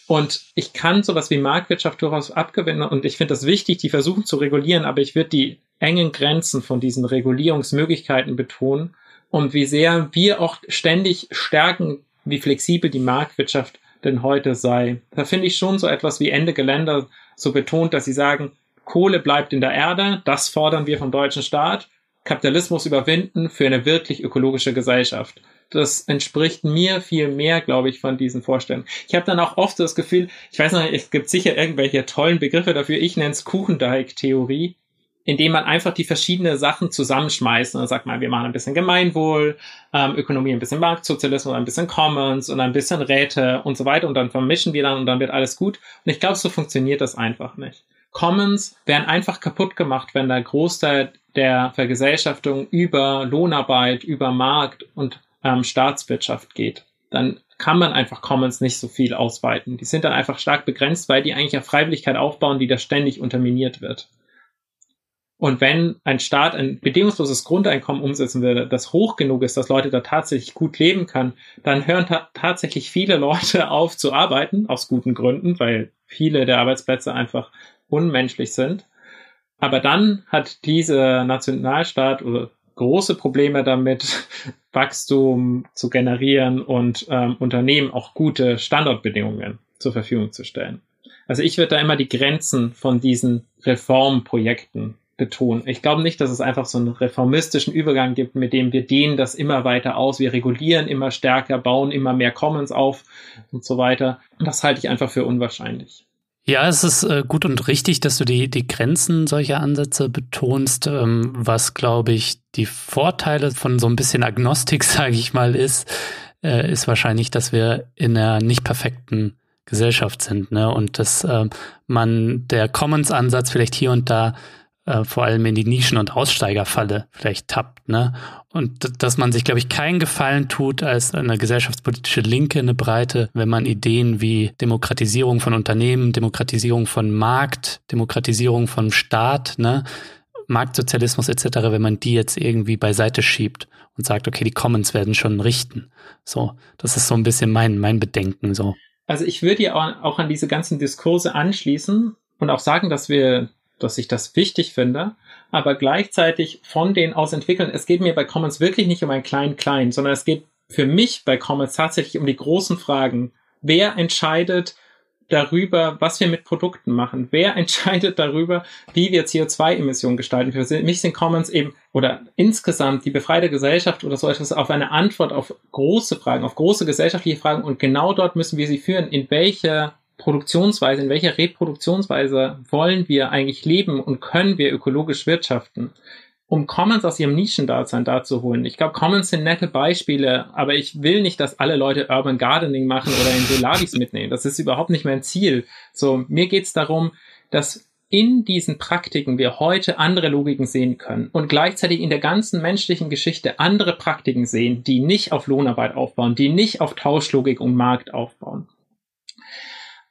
Und ich kann sowas wie Marktwirtschaft durchaus abgewinnen und ich finde das wichtig, die versuchen zu regulieren, aber ich würde die engen Grenzen von diesen Regulierungsmöglichkeiten betonen und wie sehr wir auch ständig stärken, wie flexibel die Marktwirtschaft denn heute sei. Da finde ich schon so etwas wie Ende Geländer so betont, dass sie sagen, Kohle bleibt in der Erde, das fordern wir vom deutschen Staat Kapitalismus überwinden für eine wirklich ökologische Gesellschaft. Das entspricht mir viel mehr, glaube ich, von diesen Vorstellungen. Ich habe dann auch oft das Gefühl, ich weiß noch, es gibt sicher irgendwelche tollen Begriffe dafür, ich nenne es Kuchenteig-Theorie, indem man einfach die verschiedenen Sachen zusammenschmeißt. Und dann sagt man, wir machen ein bisschen Gemeinwohl, ähm, Ökonomie, ein bisschen Marktsozialismus, ein bisschen Commons und ein bisschen Räte und so weiter. Und dann vermischen wir dann und dann wird alles gut. Und ich glaube, so funktioniert das einfach nicht. Commons werden einfach kaputt gemacht, wenn der Großteil der Vergesellschaftung über Lohnarbeit, über Markt und ähm, Staatswirtschaft geht. Dann kann man einfach Commons nicht so viel ausweiten. Die sind dann einfach stark begrenzt, weil die eigentlich auf Freiwilligkeit aufbauen, die da ständig unterminiert wird. Und wenn ein Staat ein bedingungsloses Grundeinkommen umsetzen würde, das hoch genug ist, dass Leute da tatsächlich gut leben können, dann hören ta tatsächlich viele Leute auf zu arbeiten, aus guten Gründen, weil viele der Arbeitsplätze einfach unmenschlich sind. Aber dann hat dieser Nationalstaat große Probleme damit, Wachstum zu generieren und ähm, Unternehmen auch gute Standortbedingungen zur Verfügung zu stellen. Also ich würde da immer die Grenzen von diesen Reformprojekten betonen. Ich glaube nicht, dass es einfach so einen reformistischen Übergang gibt, mit dem wir dehnen das immer weiter aus. Wir regulieren immer stärker, bauen immer mehr Commons auf und so weiter. Das halte ich einfach für unwahrscheinlich. Ja, es ist äh, gut und richtig, dass du die, die Grenzen solcher Ansätze betonst. Ähm, was, glaube ich, die Vorteile von so ein bisschen Agnostik, sage ich mal, ist, äh, ist wahrscheinlich, dass wir in einer nicht perfekten Gesellschaft sind, ne? Und dass äh, man der Commons-Ansatz vielleicht hier und da äh, vor allem in die Nischen- und Aussteigerfalle vielleicht tappt, ne? Und dass man sich, glaube ich, keinen Gefallen tut als eine gesellschaftspolitische Linke, eine Breite, wenn man Ideen wie Demokratisierung von Unternehmen, Demokratisierung von Markt, Demokratisierung von Staat, ne? Marktsozialismus etc., wenn man die jetzt irgendwie beiseite schiebt und sagt, okay, die Commons werden schon richten. So, das ist so ein bisschen mein, mein Bedenken so. Also ich würde ja auch an diese ganzen Diskurse anschließen und auch sagen, dass wir dass ich das wichtig finde, aber gleichzeitig von denen aus entwickeln. Es geht mir bei Commons wirklich nicht um ein Klein-Klein, sondern es geht für mich bei Commons tatsächlich um die großen Fragen. Wer entscheidet darüber, was wir mit Produkten machen? Wer entscheidet darüber, wie wir CO2-Emissionen gestalten? Für mich sind Commons eben oder insgesamt die befreite Gesellschaft oder so etwas auf eine Antwort auf große Fragen, auf große gesellschaftliche Fragen und genau dort müssen wir sie führen. In welcher Produktionsweise, in welcher Reproduktionsweise wollen wir eigentlich leben und können wir ökologisch wirtschaften? Um Commons aus ihrem Nischendasein dazu holen. Ich glaube, Commons sind nette Beispiele, aber ich will nicht, dass alle Leute Urban Gardening machen oder in Solaris mitnehmen. Das ist überhaupt nicht mein Ziel. So, mir geht's darum, dass in diesen Praktiken wir heute andere Logiken sehen können und gleichzeitig in der ganzen menschlichen Geschichte andere Praktiken sehen, die nicht auf Lohnarbeit aufbauen, die nicht auf Tauschlogik und Markt aufbauen.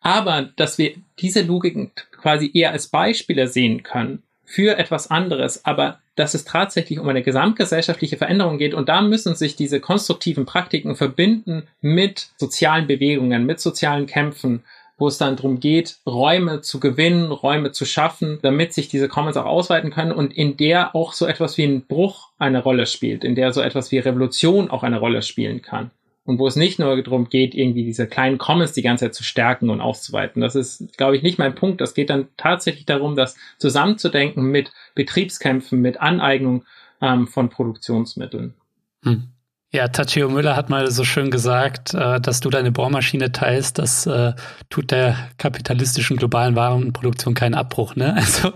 Aber dass wir diese Logiken quasi eher als Beispiele sehen können für etwas anderes, aber dass es tatsächlich um eine gesamtgesellschaftliche Veränderung geht und da müssen sich diese konstruktiven Praktiken verbinden mit sozialen Bewegungen, mit sozialen Kämpfen, wo es dann darum geht, Räume zu gewinnen, Räume zu schaffen, damit sich diese Commons auch ausweiten können und in der auch so etwas wie ein Bruch eine Rolle spielt, in der so etwas wie Revolution auch eine Rolle spielen kann. Und wo es nicht nur darum geht, irgendwie diese kleinen Commons die ganze Zeit zu stärken und auszuweiten. Das ist, glaube ich, nicht mein Punkt. Das geht dann tatsächlich darum, das zusammenzudenken mit Betriebskämpfen, mit Aneignung ähm, von Produktionsmitteln. Hm. Ja, Tachio Müller hat mal so schön gesagt, äh, dass du deine Bohrmaschine teilst, das äh, tut der kapitalistischen globalen Warenproduktion keinen Abbruch. Ne? Also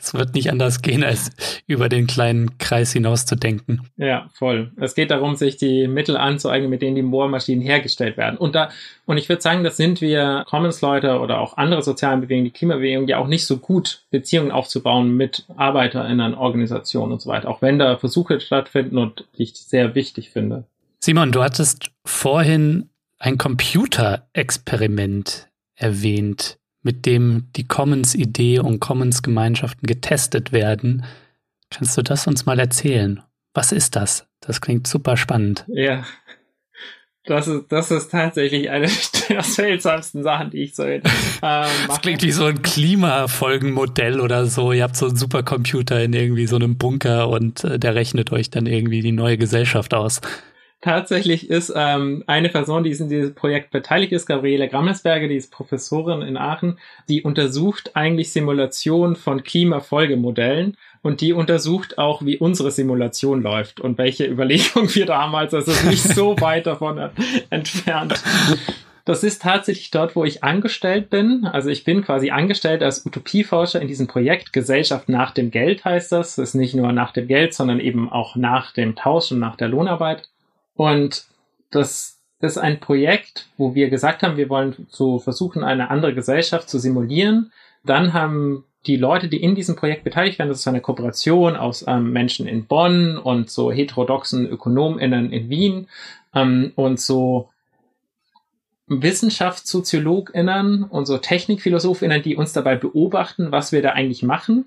es wird nicht anders gehen, als über den kleinen Kreis hinaus zu denken. Ja, voll. Es geht darum, sich die Mittel anzueignen, mit denen die Bohrmaschinen hergestellt werden. Und da, und ich würde sagen, das sind wir Commons-Leute oder auch andere sozialen Bewegungen, die Klimabewegung, ja auch nicht so gut, Beziehungen aufzubauen mit ArbeiterInnen, Organisationen und so weiter. Auch wenn da Versuche stattfinden und ich sehr wichtig finde. Simon, du hattest vorhin ein Computerexperiment erwähnt, mit dem die Commons-Idee und Commons-Gemeinschaften getestet werden. Kannst du das uns mal erzählen? Was ist das? Das klingt super spannend. Ja, das ist, das ist tatsächlich eine der seltsamsten Sachen, die ich so äh, mache. Das klingt wie so ein Klimafolgenmodell oder so. Ihr habt so einen Supercomputer in irgendwie so einem Bunker und äh, der rechnet euch dann irgendwie die neue Gesellschaft aus. Tatsächlich ist ähm, eine Person, die in diesem Projekt beteiligt ist, Gabriele Grammelsberger, die ist Professorin in Aachen, die untersucht eigentlich Simulationen von Klimafolgemodellen und die untersucht auch, wie unsere Simulation läuft und welche Überlegungen wir damals, also nicht so weit davon entfernt. Das ist tatsächlich dort, wo ich angestellt bin. Also ich bin quasi angestellt als Utopieforscher in diesem Projekt. Gesellschaft nach dem Geld heißt das. Das ist nicht nur nach dem Geld, sondern eben auch nach dem Tausch und nach der Lohnarbeit. Und das ist ein Projekt, wo wir gesagt haben, wir wollen so versuchen, eine andere Gesellschaft zu simulieren. Dann haben die Leute, die in diesem Projekt beteiligt werden, das ist eine Kooperation aus ähm, Menschen in Bonn und so heterodoxen ÖkonomInnen in Wien ähm, und so WissenschaftssoziologInnen und so TechnikphilosophInnen, die uns dabei beobachten, was wir da eigentlich machen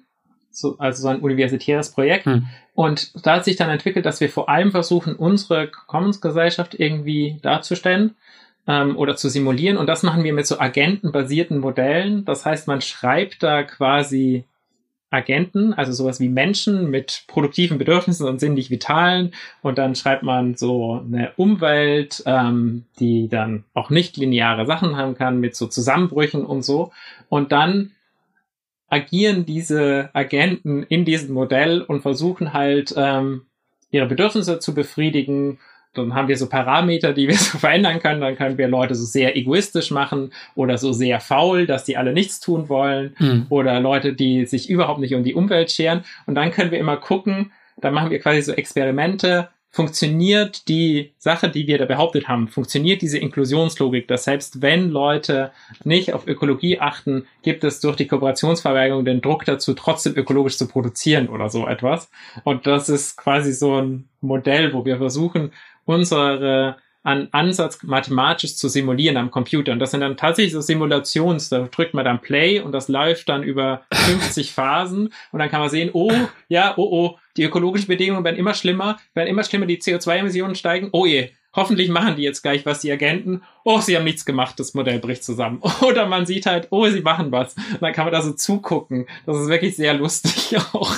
so, also so ein universitäres Projekt. Hm. Und da hat sich dann entwickelt, dass wir vor allem versuchen, unsere Commons-Gesellschaft irgendwie darzustellen ähm, oder zu simulieren. Und das machen wir mit so agentenbasierten Modellen. Das heißt, man schreibt da quasi Agenten, also sowas wie Menschen mit produktiven Bedürfnissen und sinnlich vitalen. Und dann schreibt man so eine Umwelt, ähm, die dann auch nicht lineare Sachen haben kann, mit so Zusammenbrüchen und so. Und dann agieren diese Agenten in diesem Modell und versuchen halt ähm, ihre Bedürfnisse zu befriedigen. Dann haben wir so Parameter, die wir so verändern können. Dann können wir Leute so sehr egoistisch machen oder so sehr faul, dass die alle nichts tun wollen mhm. oder Leute, die sich überhaupt nicht um die Umwelt scheren. Und dann können wir immer gucken, dann machen wir quasi so Experimente, funktioniert die Sache, die wir da behauptet haben, funktioniert diese Inklusionslogik, dass selbst wenn Leute nicht auf Ökologie achten, gibt es durch die Kooperationsverweigerung den Druck dazu, trotzdem ökologisch zu produzieren oder so etwas. Und das ist quasi so ein Modell, wo wir versuchen, unsere an Ansatz mathematisch zu simulieren am Computer. Und das sind dann tatsächlich so Simulations, da drückt man dann Play und das läuft dann über 50 Phasen und dann kann man sehen, oh, ja, oh, oh, die ökologischen Bedingungen werden immer schlimmer, werden immer schlimmer, die CO2-Emissionen steigen, oh je, hoffentlich machen die jetzt gleich was, die Agenten. Oh, sie haben nichts gemacht, das Modell bricht zusammen. Oder man sieht halt, oh, sie machen was. Und dann kann man da so zugucken. Das ist wirklich sehr lustig auch.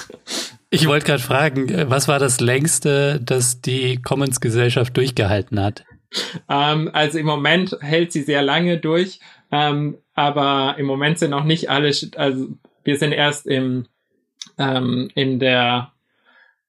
Ich wollte gerade fragen, was war das längste, das die Commons-Gesellschaft durchgehalten hat? Ähm, also im Moment hält sie sehr lange durch, ähm, aber im Moment sind noch nicht alle, also wir sind erst im, ähm, in der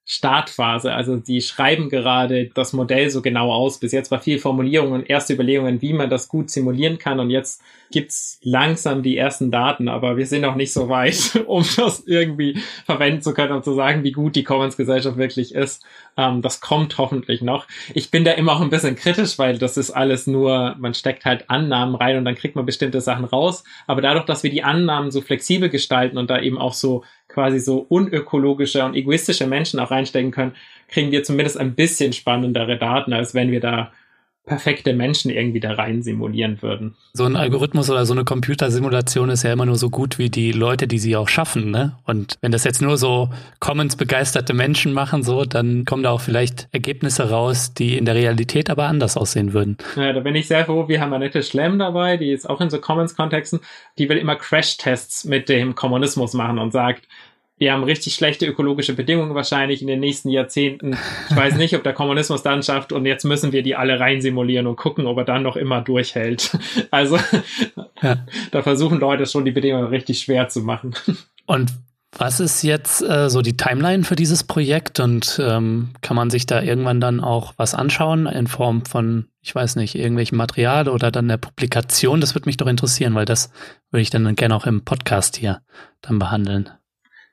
Startphase. Also die schreiben gerade das Modell so genau aus. Bis jetzt war viel Formulierung und erste Überlegungen, wie man das gut simulieren kann. Und jetzt gibt's langsam die ersten Daten, aber wir sind noch nicht so weit, um das irgendwie verwenden zu können und zu sagen, wie gut die Commons-Gesellschaft wirklich ist. Ähm, das kommt hoffentlich noch. Ich bin da immer auch ein bisschen kritisch, weil das ist alles nur, man steckt halt Annahmen rein und dann kriegt man bestimmte Sachen raus. Aber dadurch, dass wir die Annahmen so flexibel gestalten und da eben auch so quasi so unökologische und egoistische Menschen auch reinstecken können, kriegen wir zumindest ein bisschen spannendere Daten, als wenn wir da perfekte Menschen irgendwie da rein simulieren würden. So ein Algorithmus oder so eine Computersimulation ist ja immer nur so gut wie die Leute, die sie auch schaffen, ne? Und wenn das jetzt nur so Commons begeisterte Menschen machen, so, dann kommen da auch vielleicht Ergebnisse raus, die in der Realität aber anders aussehen würden. Ja, da bin ich sehr froh. Wir haben Annette Schlemm dabei, die ist auch in so Commons-Kontexten, die will immer Crash-Tests mit dem Kommunismus machen und sagt, wir haben richtig schlechte ökologische Bedingungen wahrscheinlich in den nächsten Jahrzehnten. Ich weiß nicht, ob der Kommunismus dann schafft und jetzt müssen wir die alle rein simulieren und gucken, ob er dann noch immer durchhält. Also ja. da versuchen Leute schon die Bedingungen richtig schwer zu machen. Und was ist jetzt äh, so die Timeline für dieses Projekt und ähm, kann man sich da irgendwann dann auch was anschauen in Form von, ich weiß nicht, irgendwelchem Material oder dann der Publikation? Das würde mich doch interessieren, weil das würde ich dann gerne auch im Podcast hier dann behandeln.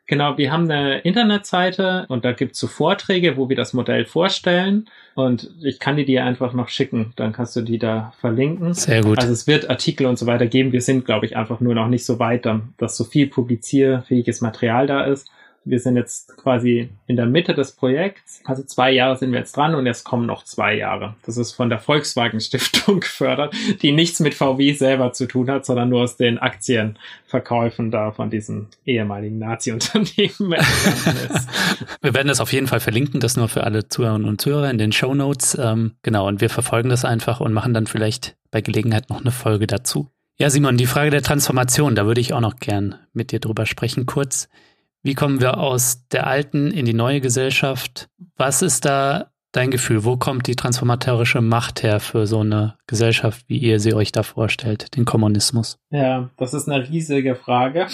Genau, wir haben eine Internetseite und da gibt's so Vorträge, wo wir das Modell vorstellen. Und ich kann die dir einfach noch schicken, dann kannst du die da verlinken. Sehr gut. Also es wird Artikel und so weiter geben. Wir sind, glaube ich, einfach nur noch nicht so weit, dass so viel publizierfähiges Material da ist. Wir sind jetzt quasi in der Mitte des Projekts. Also zwei Jahre sind wir jetzt dran und jetzt kommen noch zwei Jahre. Das ist von der Volkswagen Stiftung gefördert, die nichts mit VW selber zu tun hat, sondern nur aus den Aktienverkäufen da von diesen ehemaligen Nazi-Unternehmen. wir werden das auf jeden Fall verlinken, das nur für alle Zuhörerinnen und Zuhörer in den Show Notes. Ähm, genau, und wir verfolgen das einfach und machen dann vielleicht bei Gelegenheit noch eine Folge dazu. Ja, Simon, die Frage der Transformation, da würde ich auch noch gern mit dir drüber sprechen, kurz. Wie kommen wir aus der alten in die neue Gesellschaft? Was ist da dein Gefühl? Wo kommt die transformatorische Macht her für so eine Gesellschaft, wie ihr sie euch da vorstellt, den Kommunismus? Ja, das ist eine riesige Frage.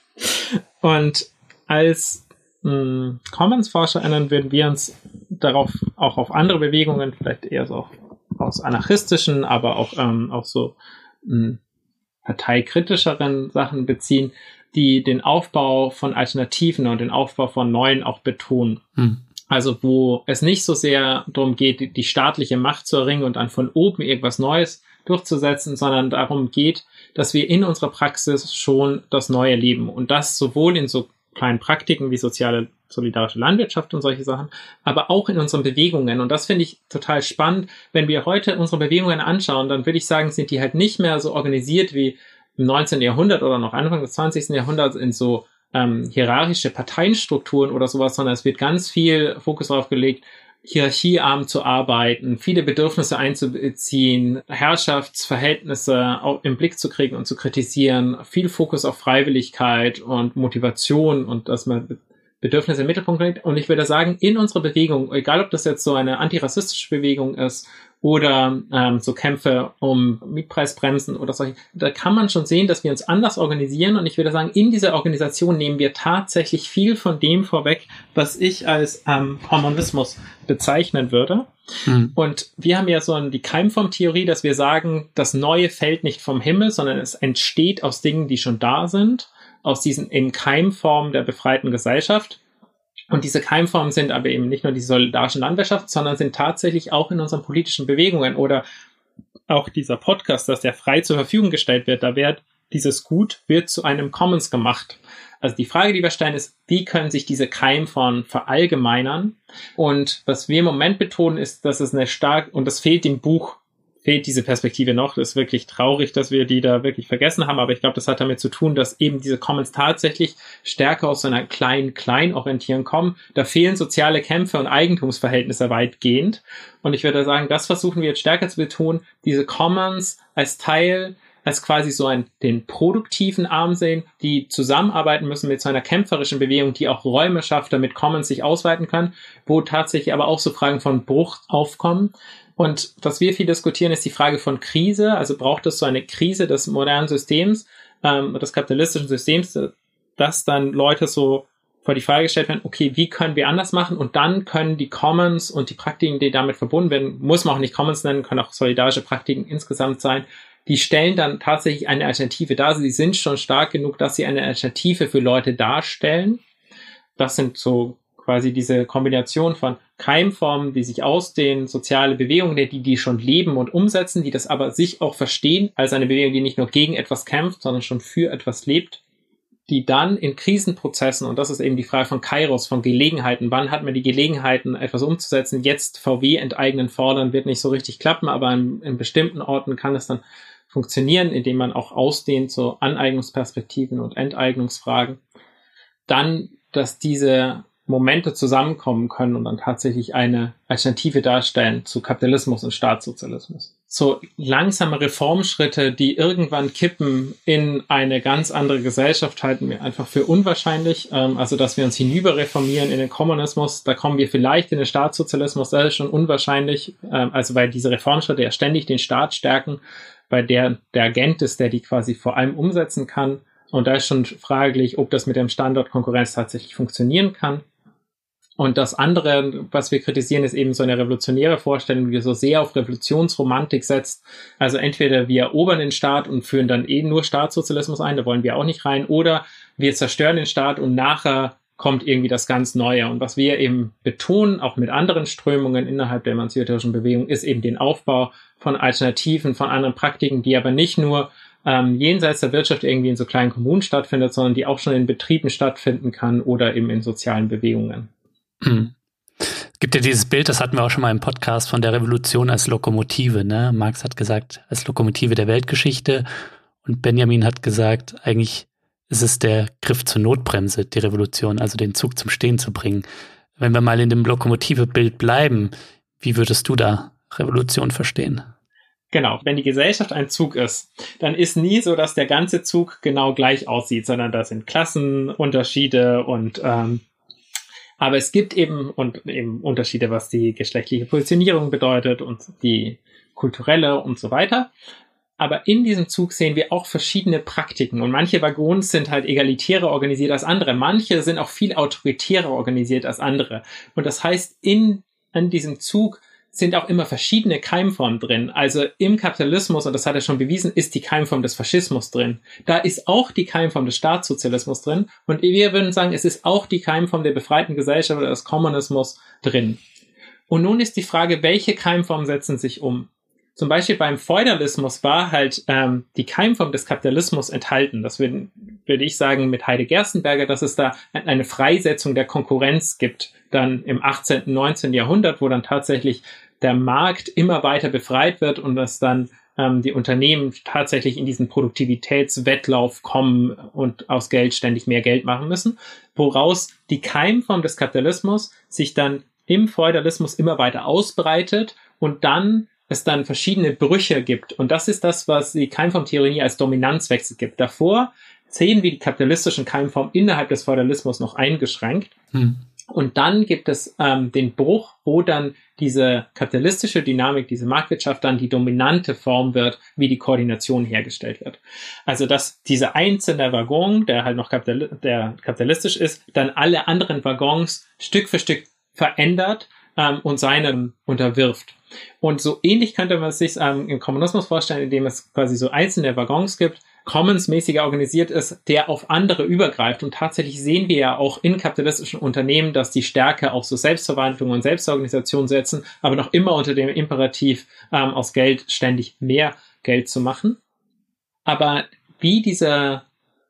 Und als hm, Commons-ForscherInnen würden wir uns darauf auch auf andere Bewegungen, vielleicht eher so aus anarchistischen, aber auch, ähm, auch so hm, parteikritischeren Sachen beziehen, die den Aufbau von Alternativen und den Aufbau von neuen auch betonen. Hm. Also wo es nicht so sehr darum geht, die staatliche Macht zu erringen und dann von oben irgendwas Neues durchzusetzen, sondern darum geht, dass wir in unserer Praxis schon das Neue leben und das sowohl in so kleinen Praktiken wie soziale solidarische Landwirtschaft und solche Sachen, aber auch in unseren Bewegungen. Und das finde ich total spannend. Wenn wir heute unsere Bewegungen anschauen, dann würde ich sagen, sind die halt nicht mehr so organisiert wie im 19. Jahrhundert oder noch Anfang des 20. Jahrhunderts in so ähm, hierarchische Parteienstrukturen oder sowas, sondern es wird ganz viel Fokus darauf gelegt, hierarchiearm zu arbeiten, viele Bedürfnisse einzubeziehen, Herrschaftsverhältnisse auch im Blick zu kriegen und zu kritisieren, viel Fokus auf Freiwilligkeit und Motivation und dass man Bedürfnisse im Mittelpunkt bringt. Und ich würde sagen, in unserer Bewegung, egal ob das jetzt so eine antirassistische Bewegung ist oder ähm, so Kämpfe um Mietpreisbremsen oder solche, da kann man schon sehen, dass wir uns anders organisieren. Und ich würde sagen, in dieser Organisation nehmen wir tatsächlich viel von dem vorweg, was ich als ähm, Kommunismus bezeichnen würde. Mhm. Und wir haben ja so die Keimformtheorie, dass wir sagen, das Neue fällt nicht vom Himmel, sondern es entsteht aus Dingen, die schon da sind aus diesen eben Keimformen der befreiten Gesellschaft. Und diese Keimformen sind aber eben nicht nur die solidarische Landwirtschaft, sondern sind tatsächlich auch in unseren politischen Bewegungen oder auch dieser Podcast, dass der frei zur Verfügung gestellt wird, da wird dieses Gut wird zu einem Commons gemacht. Also die Frage, die wir stellen, ist, wie können sich diese Keimformen verallgemeinern? Und was wir im Moment betonen, ist, dass es eine stark, und das fehlt im Buch fehlt diese Perspektive noch. Das ist wirklich traurig, dass wir die da wirklich vergessen haben, aber ich glaube, das hat damit zu tun, dass eben diese Commons tatsächlich stärker aus einer kleinen klein orientieren kommen. Da fehlen soziale Kämpfe und Eigentumsverhältnisse weitgehend. Und ich würde sagen, das versuchen wir jetzt stärker zu betonen, diese Commons als Teil als quasi so einen, den produktiven Arm sehen, die zusammenarbeiten müssen mit so einer kämpferischen Bewegung, die auch Räume schafft, damit Commons sich ausweiten können, wo tatsächlich aber auch so Fragen von Bruch aufkommen. Und was wir viel diskutieren, ist die Frage von Krise. Also braucht es so eine Krise des modernen Systems, ähm, des kapitalistischen Systems, dass dann Leute so vor die Frage gestellt werden, okay, wie können wir anders machen? Und dann können die Commons und die Praktiken, die damit verbunden werden, muss man auch nicht Commons nennen, können auch solidarische Praktiken insgesamt sein, die stellen dann tatsächlich eine Alternative dar. Sie sind schon stark genug, dass sie eine Alternative für Leute darstellen. Das sind so quasi diese Kombination von Keimformen, die sich ausdehnen, soziale Bewegungen, die die schon leben und umsetzen, die das aber sich auch verstehen als eine Bewegung, die nicht nur gegen etwas kämpft, sondern schon für etwas lebt. die dann in Krisenprozessen, und das ist eben die Frage von Kairos, von Gelegenheiten, wann hat man die Gelegenheiten, etwas umzusetzen, jetzt VW enteignen fordern, wird nicht so richtig klappen, aber in, in bestimmten Orten kann es dann funktionieren, indem man auch ausdehnt zu Aneignungsperspektiven und Enteignungsfragen. Dann, dass diese Momente zusammenkommen können und dann tatsächlich eine Alternative darstellen zu Kapitalismus und Staatssozialismus. So langsame Reformschritte, die irgendwann kippen in eine ganz andere Gesellschaft, halten wir einfach für unwahrscheinlich. Ähm, also, dass wir uns hinüber reformieren in den Kommunismus, da kommen wir vielleicht in den Staatssozialismus, das ist schon unwahrscheinlich. Ähm, also, weil diese Reformschritte ja ständig den Staat stärken, bei der der Agent ist, der die quasi vor allem umsetzen kann. Und da ist schon fraglich, ob das mit dem Standort Konkurrenz tatsächlich funktionieren kann. Und das andere, was wir kritisieren, ist eben so eine revolutionäre Vorstellung, die so sehr auf Revolutionsromantik setzt. Also entweder wir erobern den Staat und führen dann eh nur Staatssozialismus ein, da wollen wir auch nicht rein, oder wir zerstören den Staat und nachher kommt irgendwie das ganz Neue. Und was wir eben betonen, auch mit anderen Strömungen innerhalb der emanzipatorischen Bewegung, ist eben den Aufbau von Alternativen, von anderen Praktiken, die aber nicht nur ähm, jenseits der Wirtschaft irgendwie in so kleinen Kommunen stattfindet, sondern die auch schon in Betrieben stattfinden kann oder eben in sozialen Bewegungen. Hm. Es gibt ja dieses Bild, das hatten wir auch schon mal im Podcast von der Revolution als Lokomotive. Ne? Marx hat gesagt, als Lokomotive der Weltgeschichte. Und Benjamin hat gesagt, eigentlich ist es der Griff zur Notbremse, die Revolution, also den Zug zum Stehen zu bringen. Wenn wir mal in dem Lokomotive-Bild bleiben, wie würdest du da Revolution verstehen? Genau, wenn die Gesellschaft ein Zug ist, dann ist nie so, dass der ganze Zug genau gleich aussieht, sondern da sind Klassenunterschiede und ähm, aber es gibt eben und eben Unterschiede, was die geschlechtliche Positionierung bedeutet und die kulturelle und so weiter. Aber in diesem Zug sehen wir auch verschiedene Praktiken und manche Waggons sind halt egalitärer organisiert als andere. Manche sind auch viel autoritärer organisiert als andere. Und das heißt, in, in diesem Zug sind auch immer verschiedene Keimformen drin. Also im Kapitalismus, und das hat er schon bewiesen, ist die Keimform des Faschismus drin. Da ist auch die Keimform des Staatssozialismus drin. Und wir würden sagen, es ist auch die Keimform der befreiten Gesellschaft oder des Kommunismus drin. Und nun ist die Frage, welche Keimformen setzen sich um? Zum Beispiel beim Feudalismus war halt ähm, die Keimform des Kapitalismus enthalten. Das würde, würde ich sagen mit Heide Gerstenberger, dass es da eine Freisetzung der Konkurrenz gibt, dann im 18., 19. Jahrhundert, wo dann tatsächlich der Markt immer weiter befreit wird und dass dann ähm, die Unternehmen tatsächlich in diesen Produktivitätswettlauf kommen und aus Geld ständig mehr Geld machen müssen, woraus die Keimform des Kapitalismus sich dann im Feudalismus immer weiter ausbreitet und dann es dann verschiedene Brüche gibt. Und das ist das, was die Keimformtheorie als Dominanzwechsel gibt. Davor sehen wir die kapitalistischen Keimformen innerhalb des Feudalismus noch eingeschränkt. Hm. Und dann gibt es ähm, den Bruch, wo dann diese kapitalistische Dynamik, diese Marktwirtschaft dann die dominante Form wird, wie die Koordination hergestellt wird. Also dass diese einzelne Waggon, der halt noch kapital der kapitalistisch ist, dann alle anderen Waggons Stück für Stück verändert ähm, und seinem unterwirft. Und so ähnlich könnte man es sich ähm, im Kommunismus vorstellen, indem es quasi so einzelne Waggons gibt, Commons-mäßiger organisiert ist, der auf andere übergreift. Und tatsächlich sehen wir ja auch in kapitalistischen Unternehmen, dass die Stärke auf so Selbstverwaltung und Selbstorganisation setzen, aber noch immer unter dem Imperativ, ähm, aus Geld ständig mehr Geld zu machen. Aber wie diese,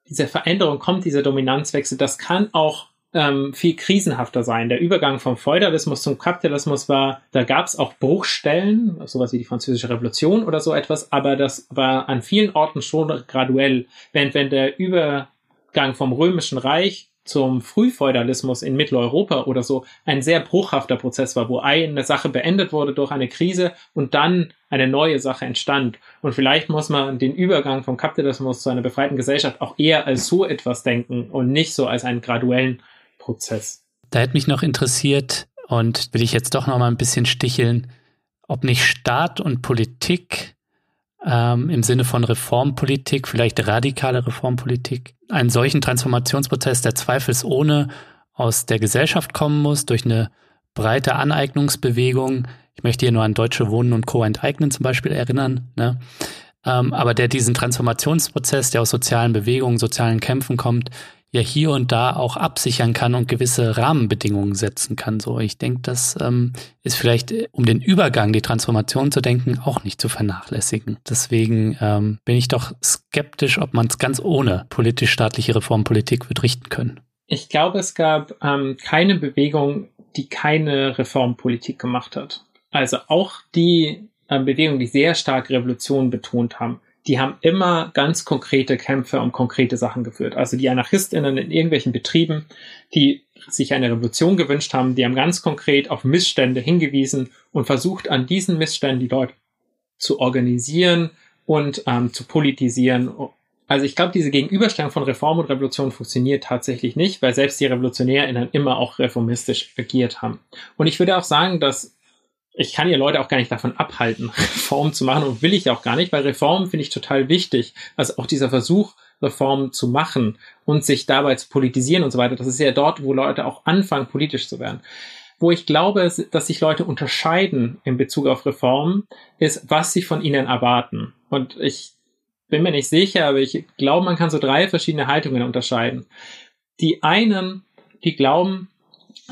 diese Veränderung kommt, dieser Dominanzwechsel, das kann auch ähm, viel krisenhafter sein. Der Übergang vom Feudalismus zum Kapitalismus war, da gab es auch Bruchstellen, sowas wie die Französische Revolution oder so etwas, aber das war an vielen Orten schon graduell. Während wenn der Übergang vom Römischen Reich zum Frühfeudalismus in Mitteleuropa oder so ein sehr bruchhafter Prozess war, wo eine Sache beendet wurde durch eine Krise und dann eine neue Sache entstand. Und vielleicht muss man den Übergang vom Kapitalismus zu einer befreiten Gesellschaft auch eher als so etwas denken und nicht so als einen graduellen Prozess. Da hätte mich noch interessiert und will ich jetzt doch noch mal ein bisschen sticheln, ob nicht Staat und Politik ähm, im Sinne von Reformpolitik, vielleicht radikale Reformpolitik, einen solchen Transformationsprozess, der zweifelsohne aus der Gesellschaft kommen muss, durch eine breite Aneignungsbewegung. Ich möchte hier nur an Deutsche Wohnen und Co. enteignen zum Beispiel erinnern. Ne? Ähm, aber der diesen Transformationsprozess, der aus sozialen Bewegungen, sozialen Kämpfen kommt, ja hier und da auch absichern kann und gewisse Rahmenbedingungen setzen kann. So, ich denke, das ähm, ist vielleicht, äh, um den Übergang, die Transformation zu denken, auch nicht zu vernachlässigen. Deswegen ähm, bin ich doch skeptisch, ob man es ganz ohne politisch-staatliche Reformpolitik wird richten können. Ich glaube, es gab ähm, keine Bewegung, die keine Reformpolitik gemacht hat. Also auch die äh, Bewegungen, die sehr stark Revolution betont haben, die haben immer ganz konkrete Kämpfe um konkrete Sachen geführt. Also die AnarchistInnen in irgendwelchen Betrieben, die sich eine Revolution gewünscht haben, die haben ganz konkret auf Missstände hingewiesen und versucht an diesen Missständen die Leute zu organisieren und ähm, zu politisieren. Also ich glaube, diese Gegenüberstellung von Reform und Revolution funktioniert tatsächlich nicht, weil selbst die RevolutionärInnen immer auch reformistisch agiert haben. Und ich würde auch sagen, dass ich kann ja Leute auch gar nicht davon abhalten, Reformen zu machen und will ich auch gar nicht, weil Reformen finde ich total wichtig. Also auch dieser Versuch, Reformen zu machen und sich dabei zu politisieren und so weiter, das ist ja dort, wo Leute auch anfangen, politisch zu werden. Wo ich glaube, dass sich Leute unterscheiden in Bezug auf Reformen, ist, was sie von ihnen erwarten. Und ich bin mir nicht sicher, aber ich glaube, man kann so drei verschiedene Haltungen unterscheiden. Die einen, die glauben,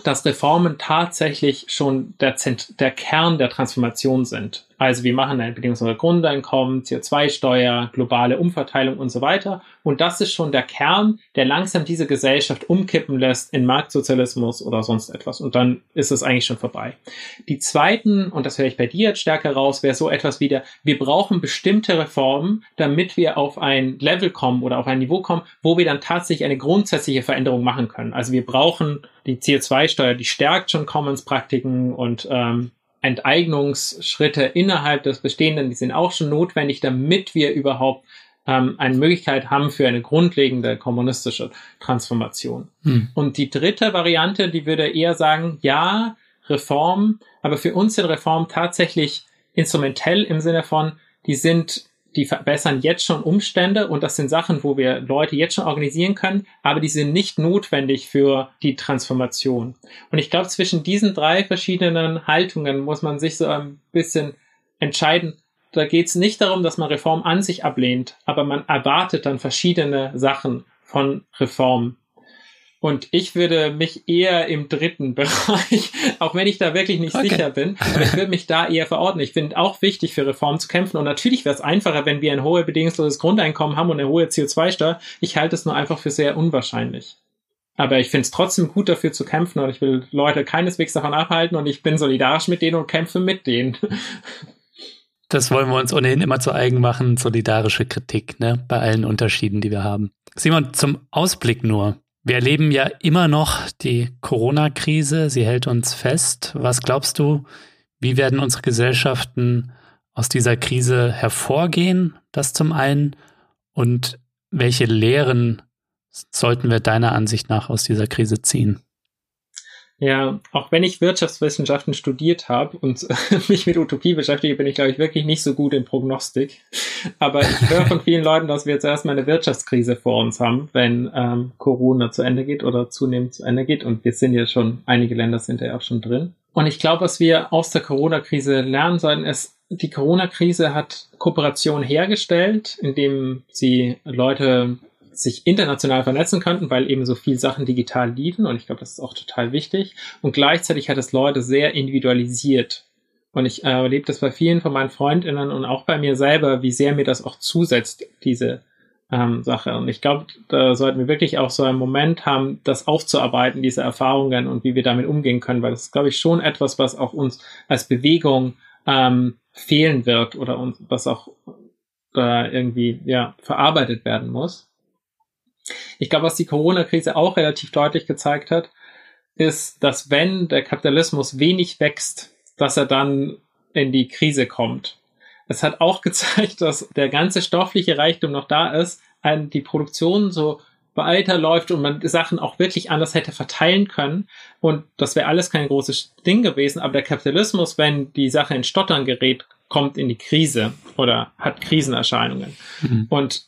dass Reformen tatsächlich schon der, Zent der Kern der Transformation sind. Also wir machen ein bedingungsloses Grundeinkommen, CO2-Steuer, globale Umverteilung und so weiter. Und das ist schon der Kern, der langsam diese Gesellschaft umkippen lässt in Marktsozialismus oder sonst etwas. Und dann ist es eigentlich schon vorbei. Die zweiten, und das höre ich bei dir jetzt stärker raus, wäre so etwas wie der, wir brauchen bestimmte Reformen, damit wir auf ein Level kommen oder auf ein Niveau kommen, wo wir dann tatsächlich eine grundsätzliche Veränderung machen können. Also wir brauchen die CO2-Steuer, die stärkt schon Commons-Praktiken und ähm, Enteignungsschritte innerhalb des Bestehenden, die sind auch schon notwendig, damit wir überhaupt ähm, eine Möglichkeit haben für eine grundlegende kommunistische Transformation. Hm. Und die dritte Variante, die würde eher sagen, ja, Reform, aber für uns sind Reformen tatsächlich instrumentell im Sinne von, die sind die verbessern jetzt schon Umstände und das sind Sachen, wo wir Leute jetzt schon organisieren können, aber die sind nicht notwendig für die Transformation. Und ich glaube, zwischen diesen drei verschiedenen Haltungen muss man sich so ein bisschen entscheiden. Da geht es nicht darum, dass man Reform an sich ablehnt, aber man erwartet dann verschiedene Sachen von Reform. Und ich würde mich eher im dritten Bereich, auch wenn ich da wirklich nicht okay. sicher bin, aber ich würde mich da eher verordnen. Ich finde auch wichtig, für Reform zu kämpfen. Und natürlich wäre es einfacher, wenn wir ein hohes bedingungsloses Grundeinkommen haben und eine hohe CO2-Steuer. Ich halte es nur einfach für sehr unwahrscheinlich. Aber ich finde es trotzdem gut, dafür zu kämpfen und ich will Leute keineswegs davon abhalten und ich bin solidarisch mit denen und kämpfe mit denen. Das wollen wir uns ohnehin immer zu eigen machen, solidarische Kritik, ne, bei allen Unterschieden, die wir haben. Simon, zum Ausblick nur. Wir erleben ja immer noch die Corona-Krise. Sie hält uns fest. Was glaubst du, wie werden unsere Gesellschaften aus dieser Krise hervorgehen? Das zum einen. Und welche Lehren sollten wir deiner Ansicht nach aus dieser Krise ziehen? Ja, auch wenn ich Wirtschaftswissenschaften studiert habe und mich mit Utopie beschäftige, bin ich, glaube ich, wirklich nicht so gut in Prognostik. Aber ich höre von vielen Leuten, dass wir jetzt erstmal eine Wirtschaftskrise vor uns haben, wenn ähm, Corona zu Ende geht oder zunehmend zu Ende geht. Und wir sind ja schon, einige Länder sind ja auch schon drin. Und ich glaube, was wir aus der Corona-Krise lernen sollten, ist, die Corona-Krise hat Kooperation hergestellt, indem sie Leute sich international vernetzen könnten, weil eben so viel Sachen digital liefen und ich glaube, das ist auch total wichtig. Und gleichzeitig hat es Leute sehr individualisiert. Und ich äh, erlebe das bei vielen von meinen Freundinnen und auch bei mir selber, wie sehr mir das auch zusetzt, diese ähm, Sache. Und ich glaube, da sollten wir wirklich auch so einen Moment haben, das aufzuarbeiten, diese Erfahrungen und wie wir damit umgehen können, weil das ist, glaube ich, schon etwas, was auch uns als Bewegung ähm, fehlen wird oder uns, was auch äh, irgendwie ja verarbeitet werden muss. Ich glaube, was die Corona-Krise auch relativ deutlich gezeigt hat, ist, dass wenn der Kapitalismus wenig wächst, dass er dann in die Krise kommt. Es hat auch gezeigt, dass der ganze stoffliche Reichtum noch da ist, die Produktion so weiterläuft und man Sachen auch wirklich anders hätte verteilen können. Und das wäre alles kein großes Ding gewesen. Aber der Kapitalismus, wenn die Sache in Stottern gerät, kommt in die Krise oder hat Krisenerscheinungen. Mhm. Und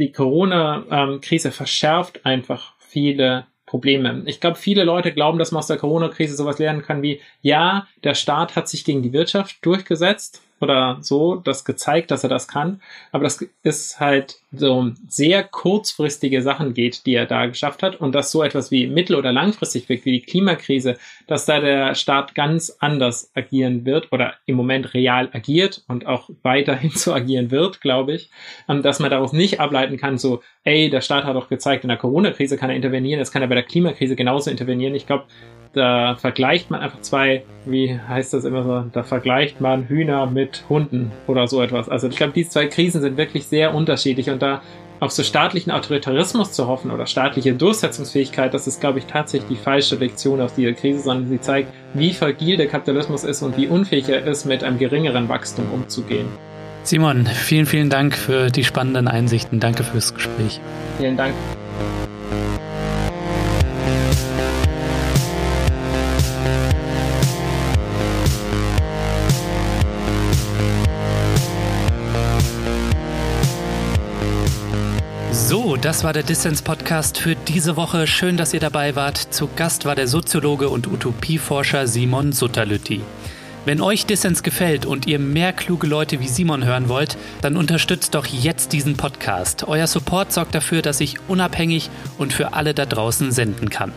die Corona-Krise verschärft einfach viele Probleme. Ich glaube, viele Leute glauben, dass man aus der Corona-Krise sowas lernen kann wie, ja, der Staat hat sich gegen die Wirtschaft durchgesetzt oder so, das gezeigt, dass er das kann. Aber das ist halt so sehr kurzfristige Sachen geht, die er da geschafft hat und dass so etwas wie mittel- oder langfristig wirkt, wie die Klimakrise, dass da der Staat ganz anders agieren wird oder im Moment real agiert und auch weiterhin so agieren wird, glaube ich, ähm, dass man daraus nicht ableiten kann, so, ey, der Staat hat doch gezeigt, in der Corona-Krise kann er intervenieren, jetzt kann er bei der Klimakrise genauso intervenieren. Ich glaube, da vergleicht man einfach zwei, wie heißt das immer so, da vergleicht man Hühner mit Hunden oder so etwas. Also ich glaube, diese zwei Krisen sind wirklich sehr unterschiedlich und da auf so staatlichen Autoritarismus zu hoffen oder staatliche Durchsetzungsfähigkeit, das ist, glaube ich, tatsächlich die falsche Lektion aus dieser Krise, sondern sie zeigt, wie fragil der Kapitalismus ist und wie unfähig er ist, mit einem geringeren Wachstum umzugehen. Simon, vielen, vielen Dank für die spannenden Einsichten. Danke fürs Gespräch. Vielen Dank. Das war der Dissens Podcast für diese Woche. Schön, dass ihr dabei wart. Zu Gast war der Soziologe und Utopieforscher Simon Sutterlütti. Wenn euch Dissens gefällt und ihr mehr kluge Leute wie Simon hören wollt, dann unterstützt doch jetzt diesen Podcast. Euer Support sorgt dafür, dass ich unabhängig und für alle da draußen senden kann.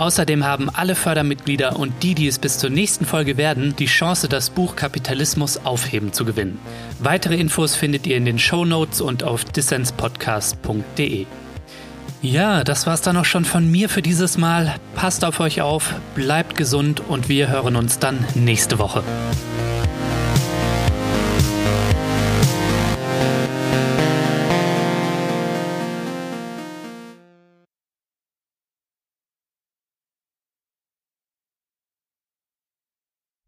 Außerdem haben alle Fördermitglieder und die, die es bis zur nächsten Folge werden, die Chance, das Buch Kapitalismus aufheben zu gewinnen. Weitere Infos findet ihr in den Show Notes und auf dissenspodcast.de. Ja, das war's dann auch schon von mir für dieses Mal. Passt auf euch auf, bleibt gesund und wir hören uns dann nächste Woche.